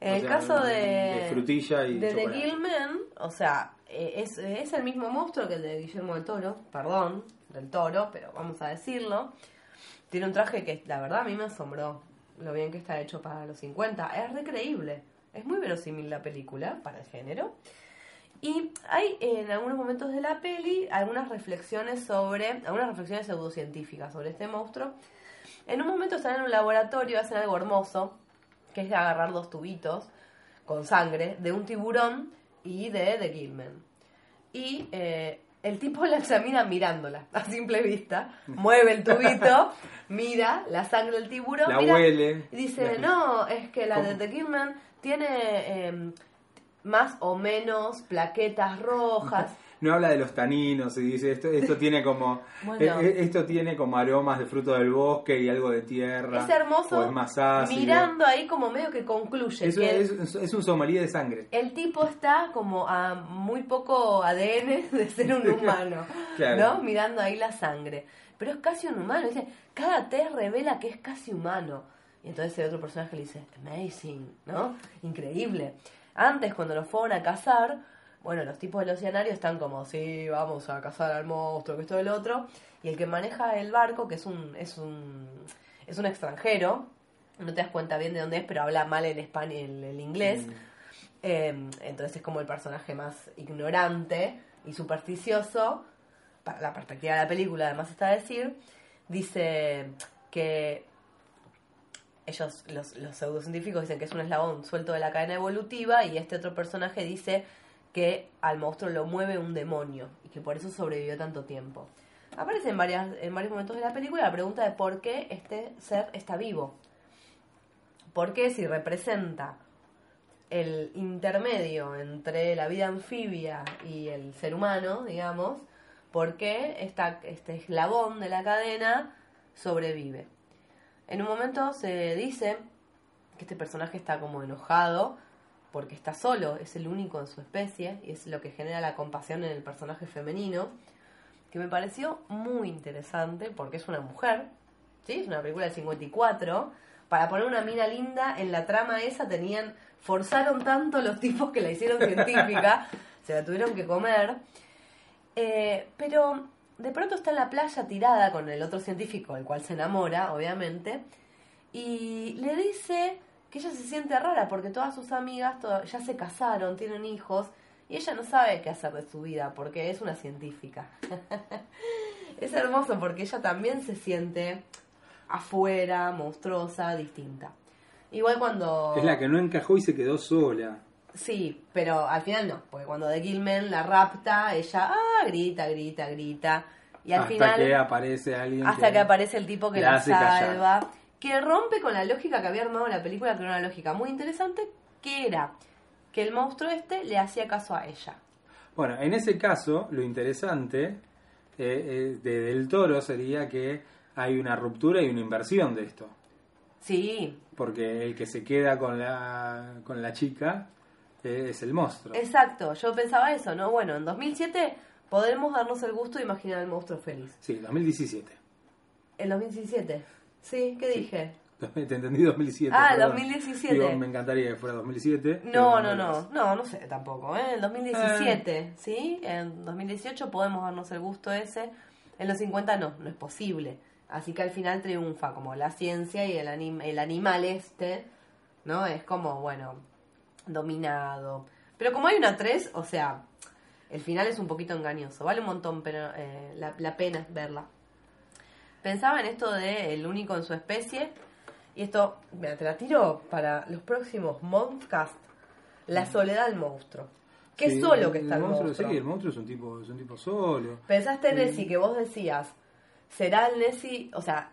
En O el sea, caso de, de frutilla y de The. Gilman, o sea, eh, es, es el mismo monstruo que el de Guillermo del Toro, perdón, del Toro, pero vamos a decirlo. Tiene un traje que la verdad a mí me asombró lo bien que está hecho para los 50. Es recreíble. Es muy verosímil la película para el género. Y hay en algunos momentos de la peli algunas reflexiones sobre, algunas reflexiones pseudocientíficas sobre este monstruo. En un momento están en un laboratorio, hacen algo hermoso, que es de agarrar dos tubitos con sangre de un tiburón y de The Gilman. Y eh, el tipo la examina mirándola, a simple vista. Mueve el tubito, mira la sangre del tiburón. La mira, huele. y dice, no, es que la de ¿Cómo? The Gilman tiene eh, más o menos plaquetas rojas. No habla de los taninos y dice esto esto tiene como Bueno. eh, eh, esto tiene como aromas de fruto del bosque y algo de tierra es hermoso o es más ácido. mirando ahí como medio que concluye que es, es un somalí de sangre. el tipo está como a muy poco ADN de ser un humano, Claro. ¿no? Mirando ahí la sangre. Pero es casi un humano, dice, cada test revela que es casi humano. Y entonces el otro personaje le dice, amazing, ¿no? Increíble. Antes, cuando lo fueron a cazar, bueno, los tipos del oceanario están como, sí, vamos a cazar al monstruo, que esto y el otro. Y el que maneja el barco, que es un, es un, es un extranjero, no te das cuenta bien de dónde es, pero habla mal el español, el, el inglés. Eh, entonces es como el personaje más ignorante y supersticioso, para la perspectiva de la película además está a decir, dice que ellos, los, los pseudocientíficos dicen que es un eslabón suelto de la cadena evolutiva y este otro personaje dice que al monstruo lo mueve un demonio y que por eso sobrevivió tanto tiempo. Aparece en, varias, en varios momentos de la película la pregunta de por qué este ser está vivo. ¿Por qué si representa el intermedio entre la vida anfibia y el ser humano, digamos, por qué esta, este eslabón de la cadena sobrevive? En un momento se dice que este personaje está como enojado porque está solo, es el único en su especie y es lo que genera la compasión en el personaje femenino, que me pareció muy interesante porque es una mujer, ¿sí? Es una película del 54. Para poner una mina linda en la trama esa tenían, forzaron tanto los tipos que la hicieron científica, se la tuvieron que comer. Eh, pero de pronto está en la playa tirada con el otro científico, el cual se enamora, obviamente, y le dice que ella se siente rara porque todas sus amigas ya se casaron, tienen hijos, y ella no sabe qué hacer de su vida porque es una científica. es hermoso porque ella también se siente afuera, monstruosa, distinta. Igual cuando... Es la que no encajó y se quedó sola. Sí, pero al final no, porque cuando The Gilman la rapta, ella ah, grita, grita, grita. Y al hasta final, que aparece alguien hasta que aparece el tipo que la callar. salva, que rompe con la lógica que había armado la película, que era una lógica muy interesante, que era que el monstruo este le hacía caso a ella. Bueno, en ese caso, lo interesante eh, eh, de Del Toro sería que hay una ruptura y una inversión de esto. Sí, Porque el que se queda con la, con la chica es el monstruo. exacto, yo pensaba eso, ¿no? Bueno, en 2007 podremos darnos el gusto de imaginar al monstruo feliz. Sí, 2017. ¿En 2017? Sí, ¿qué dije? Te entendí 2007. Ah, perdón. 2017. Digo, me encantaría que fuera 2017. No, no, no, no, no sé tampoco, ¿eh? En 2017, ¿sí? En 2018 podemos darnos el gusto ese. En los 50 no, no es posible. Así que al final triunfa como la ciencia y el, anim- el animal este ¿no? Es como, bueno, dominado. Pero como hay una 3, o sea, el final es un poquito engañoso. Vale un montón pero, eh, la, la pena verla. Pensaba en esto de el único en su especie. Y esto, mira, te la tiro para los próximos Monthcast. La soledad del monstruo. Qué Sí, solo que está el, monstruo. monstruo. Sí, el monstruo es un tipo, es un tipo solo. Pensaste en Sí. Nessie, que vos decías, será el Nessie, o sea,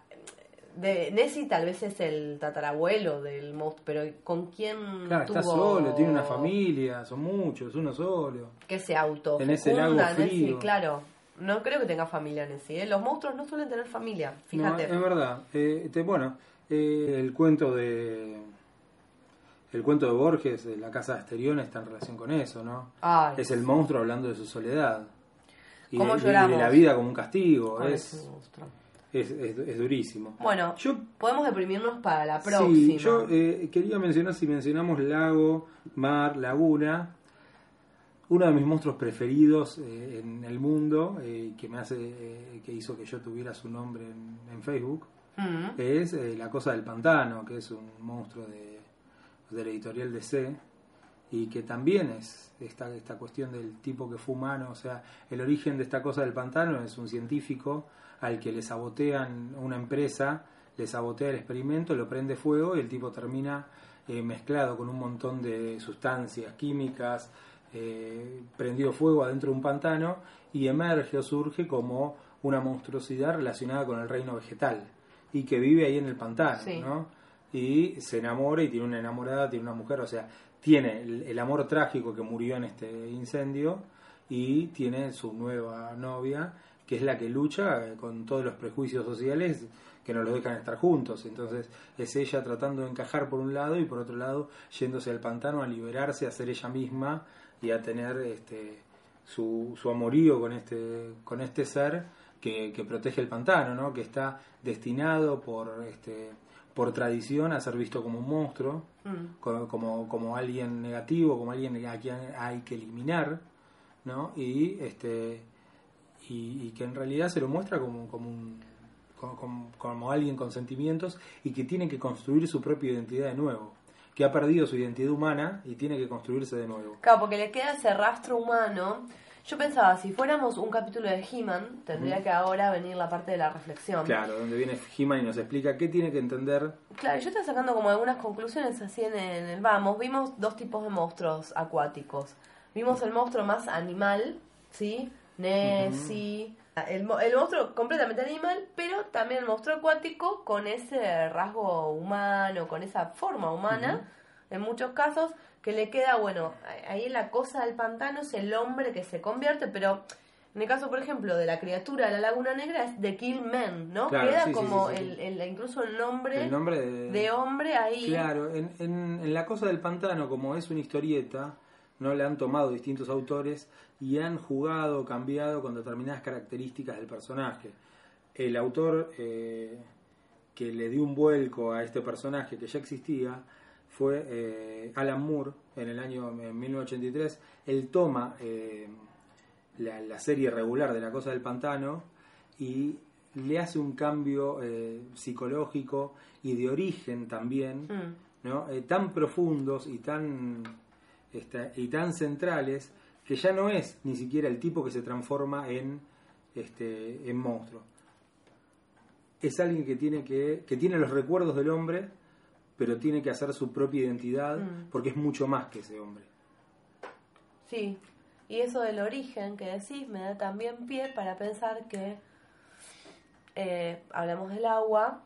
de Nessie tal vez es el tatarabuelo del monstruo, pero ¿con quién Claro, está solo, tiene una familia, son muchos, uno solo. que se auto En ese lago frío. claro. No creo que tenga familia Nessie, ¿eh? los monstruos no suelen tener familia, fíjate. No, es verdad. Eh, te- bueno, eh, el cuento de. El cuento de Borges, de la casa de Asterión, está en relación con eso, ¿no? Ay, Es el monstruo hablando de su soledad. Y ¿Cómo de, la vida como un castigo. Es. Es, es, es durísimo. Bueno, Yo podemos deprimirnos para la próxima. Sí, yo eh, quería mencionar, si mencionamos lago, mar, laguna, uno de mis monstruos preferidos eh, en el mundo, eh, que me hace, eh, que hizo que yo tuviera su nombre en, en Facebook, Mm. es eh, La Cosa del Pantano, que es un monstruo de, de la editorial DC, y que también es esta, esta cuestión del tipo que fue humano, o sea, el origen de esta cosa del pantano es un científico al que le sabotean una empresa, le sabotea el experimento, lo prende fuego y el tipo termina eh, mezclado con un montón de sustancias químicas, eh, prendido fuego adentro de un pantano y emerge o surge como una monstruosidad relacionada con el reino vegetal y que vive ahí en el pantano, Sí. ¿no? Y se enamora y tiene una enamorada, tiene una mujer, o sea, tiene el, el amor trágico que murió en este incendio y tiene su nueva novia, que es la que lucha eh, con todos los prejuicios sociales que no los dejan estar juntos. Entonces es ella tratando de encajar por un lado y por otro lado yéndose al pantano a liberarse, a ser ella misma y a tener este su, su amorío con este con este ser que, que protege el pantano, ¿no? que está destinado por este por tradición a ser visto como un monstruo, Mm. como, como, como alguien negativo, como alguien a quien hay que eliminar, ¿no? Y este y, y que en realidad se lo muestra como, como un como, alguien con sentimientos y que tiene que construir su propia identidad de nuevo, que ha perdido su identidad humana y tiene que construirse de nuevo. Claro, porque le queda ese rastro humano. Yo pensaba, si fuéramos un capítulo de He-Man, tendría que ahora venir la parte de la reflexión. Claro, donde viene He-Man y nos explica qué tiene que entender. Claro, yo estoy sacando como algunas conclusiones así en, en el vamos. Vimos dos tipos de monstruos acuáticos. Vimos el monstruo más animal, ¿sí? Nessie. El, mo- el monstruo completamente animal, pero también el monstruo acuático con ese rasgo humano, con esa forma humana, en muchos casos, que le queda, bueno, ahí la cosa del pantano es el hombre que se convierte, pero en el caso, por ejemplo, de la criatura de la Laguna Negra es The Kill Man, ¿no? Claro, queda sí, como sí, sí. El, el- incluso el nombre, El nombre de, de hombre ahí. Claro, en, en, en La Cosa del Pantano, como es una historieta, no la han tomado distintos autores y han jugado, cambiado con determinadas características del personaje. El autor eh, que le dio un vuelco a este personaje que ya existía fue eh, Alan Moore en el año en 1983. Él toma eh, la, la serie regular de La Cosa del Pantano y le hace un cambio psicológico y de origen también, Mm. ¿no? Tan profundos y tan, este, y tan centrales que ya no es ni siquiera el tipo que se transforma en, este, en monstruo. Es alguien que tiene, que, que tiene los recuerdos del hombre, pero tiene que hacer su propia identidad Mm. porque es mucho más que ese hombre. Sí, y eso del origen que decís me da también pie para pensar que eh, hablamos del agua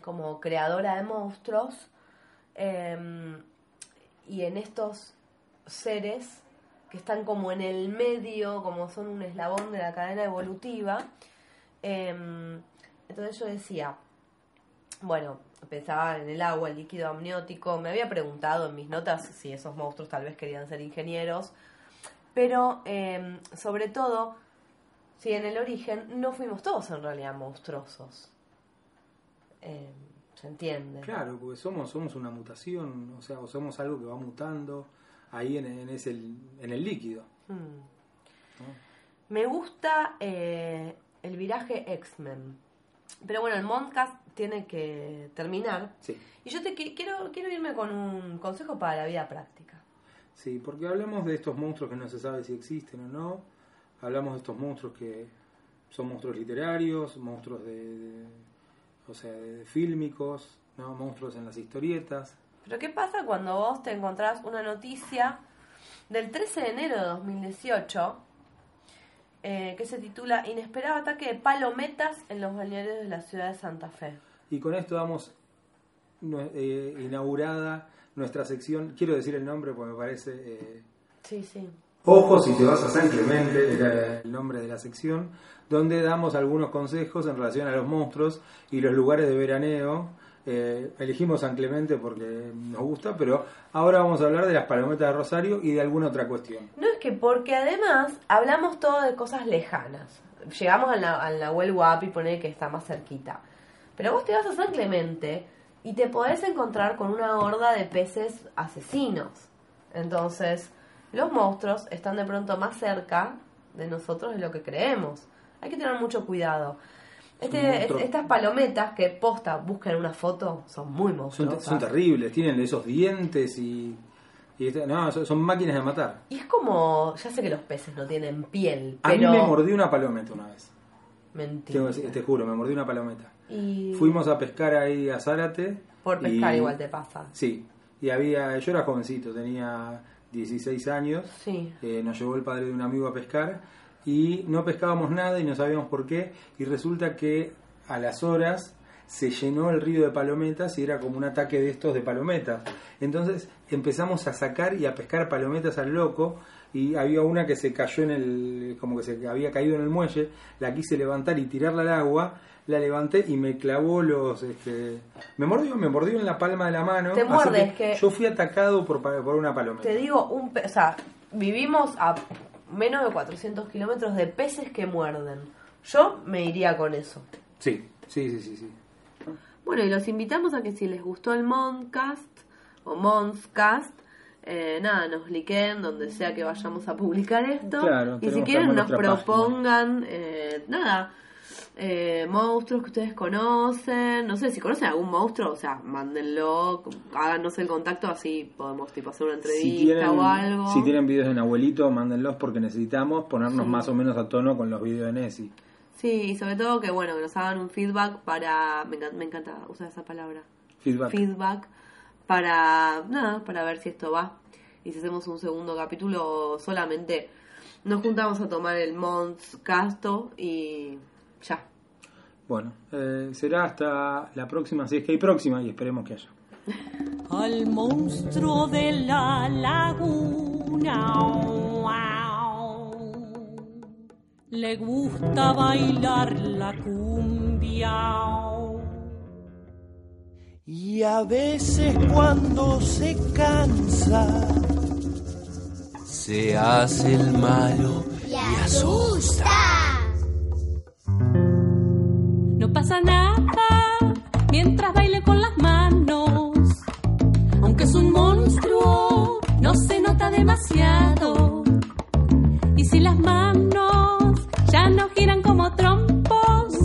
como creadora de monstruos eh, y en estos seres que están como en el medio, como son un eslabón de la cadena evolutiva. eh, entonces yo decía, bueno, pensaba en el agua, el líquido amniótico. Me había preguntado en mis notas si esos monstruos tal vez querían ser ingenieros. Pero, eh, sobre todo, si en el origen no fuimos todos en realidad monstruosos. Eh, ¿Se entiende? Claro, porque somos, somos una mutación, o sea, o somos algo que va mutando ahí en, en ese, en el líquido. Mm. ¿no? Me gusta eh, el viraje X-Men. Pero bueno, el Mondcast tiene que terminar. Sí. Y yo te qui- quiero, quiero irme con un consejo para la vida práctica. Sí, porque hablamos de estos monstruos que no se sabe si existen o no. Hablamos de estos monstruos que son monstruos literarios, monstruos de, de- o sea, de fílmicos, ¿no? monstruos en las historietas. Pero ¿qué pasa cuando vos te encontrás una noticia del 13 de enero de 2018 eh, que se titula Inesperado ataque de palometas en los balnearios de la ciudad de Santa Fe? Y con esto damos eh, inaugurada nuestra sección. Quiero decir el nombre porque me parece... eh, Sí, sí. Ojo si te vas a San Clemente, era el nombre de la sección, donde damos algunos consejos en relación a los monstruos y los lugares de veraneo. Eh, elegimos San Clemente porque nos gusta, pero ahora vamos a hablar de las palometas de Rosario y de alguna otra cuestión. No es que porque además hablamos todo de cosas lejanas. Llegamos al, na- al Nahuel Huapi, pone que está más cerquita. Pero vos te vas a San Clemente y te podés encontrar con una horda de peces asesinos. Entonces, los monstruos están de pronto más cerca de nosotros de lo que creemos. Hay que tener mucho cuidado. Este, estas palometas que posta buscan una foto son muy monstruosas. son terribles, tienen esos dientes y... y este- no, son, son máquinas de matar. Y es como, ya sé que los peces no tienen piel, A pero mí me mordió una palometa una vez. mentira. Te juro, me mordió una palometa. Y Fuimos a pescar ahí a Zárate. por pescar y- igual te pasa. Sí, y había, yo era jovencito, tenía 16 años, Sí. eh, nos llevó el padre de un amigo a pescar y no pescábamos nada y no sabíamos por qué y resulta que a las horas se llenó el río de palometas y era como un ataque de estos de palometas. Entonces empezamos a sacar y a pescar palometas al loco y había una que se cayó en el, como que se había caído en el muelle, la quise levantar y tirarla al agua, la levanté y me clavó los, este, me mordió, me mordió en la palma de la mano. Te así muerde, es que- yo fui atacado por, por una palometa. Te digo, un o sea, vivimos a menos de 400 kilómetros de peces que muerden. Yo me iría con eso. Sí, sí, sí, sí, sí. Bueno, y los invitamos a que si les gustó el Moncast o Monscast, eh, nada, nos liquen donde sea que vayamos a publicar esto. Claro, y si quieren nos propongan, eh, nada, eh, monstruos que ustedes conocen. No sé, si conocen algún monstruo, o sea, mándenlo, háganos el contacto, así podemos tipo hacer una entrevista Si tienen, o algo. si tienen videos de abuelito, mándenlos porque necesitamos ponernos Sí. más o menos a tono con los videos de Nessie. Sí, y sobre todo que, bueno, que nos hagan un feedback para... Me encanta, me encanta usar esa palabra. Feedback. Feedback para, nada, para ver si esto va. Y si hacemos un segundo capítulo, solamente nos juntamos a tomar el Mons Casto y ya. Bueno, eh, será hasta la próxima, si es que hay próxima y esperemos que haya. al monstruo de la laguna. Le gusta bailar la cumbia. Y a veces cuando se cansa, se hace el malo y asusta. No pasa nada mientras baile con las manos. Aunque es un monstruo, no se nota demasiado. Y si las manos ya no giran como trompos,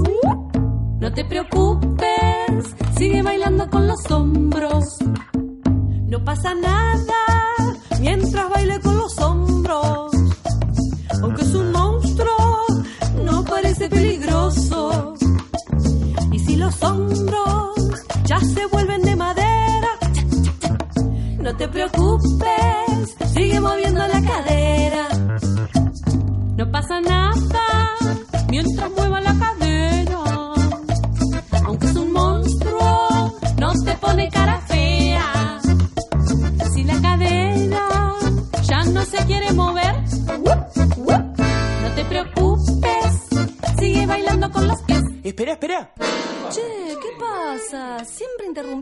no te preocupes, sigue bailando con los hombros. No pasa nada mientras baile con los hombros. Aunque es un los hombros ya se vuelven de madera, no te preocupes, sigue moviendo la cadera. No pasa nada mientras mueva la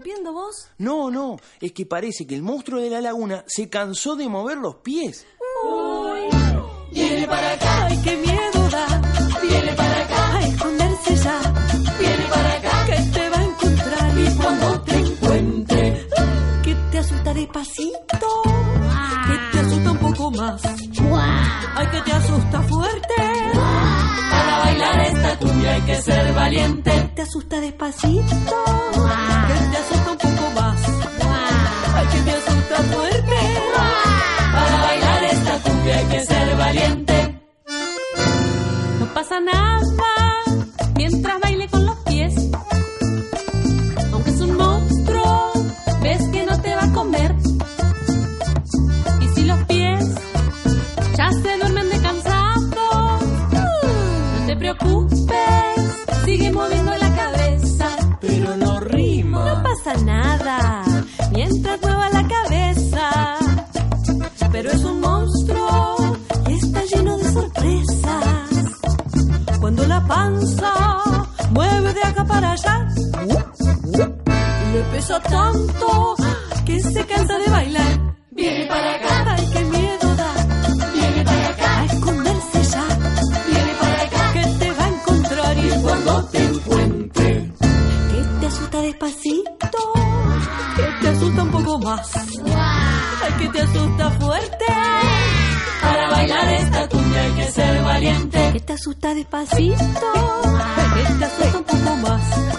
rompiendo vos? No, no, es que parece que el monstruo de la laguna se cansó de mover los pies. Uy, viene para acá, ay, qué miedo da. Viene para acá, a esconderse ya. Viene para acá, que te va a encontrar. Y cuando te encuentre, que te asusta despacito, wow. que te asusta un poco más. Wow. Ay, que te asusta fuerte. Para bailar esta cumbia hay que ser valiente. Te asusta despacito. la panza, mueve de acá para allá. Le pesa tanto que se cansa de bailar. Viene para acá, y que valiente. Que te asusta despacito, que te asusta un poco más.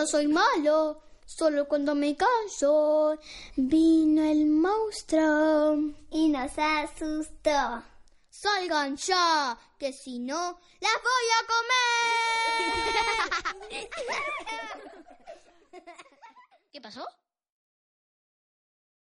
no soy malo, solo cuando me callo. Vino el monstruo y nos asustó. Salgan ya, que si no, las voy a comer. ¿Qué pasó?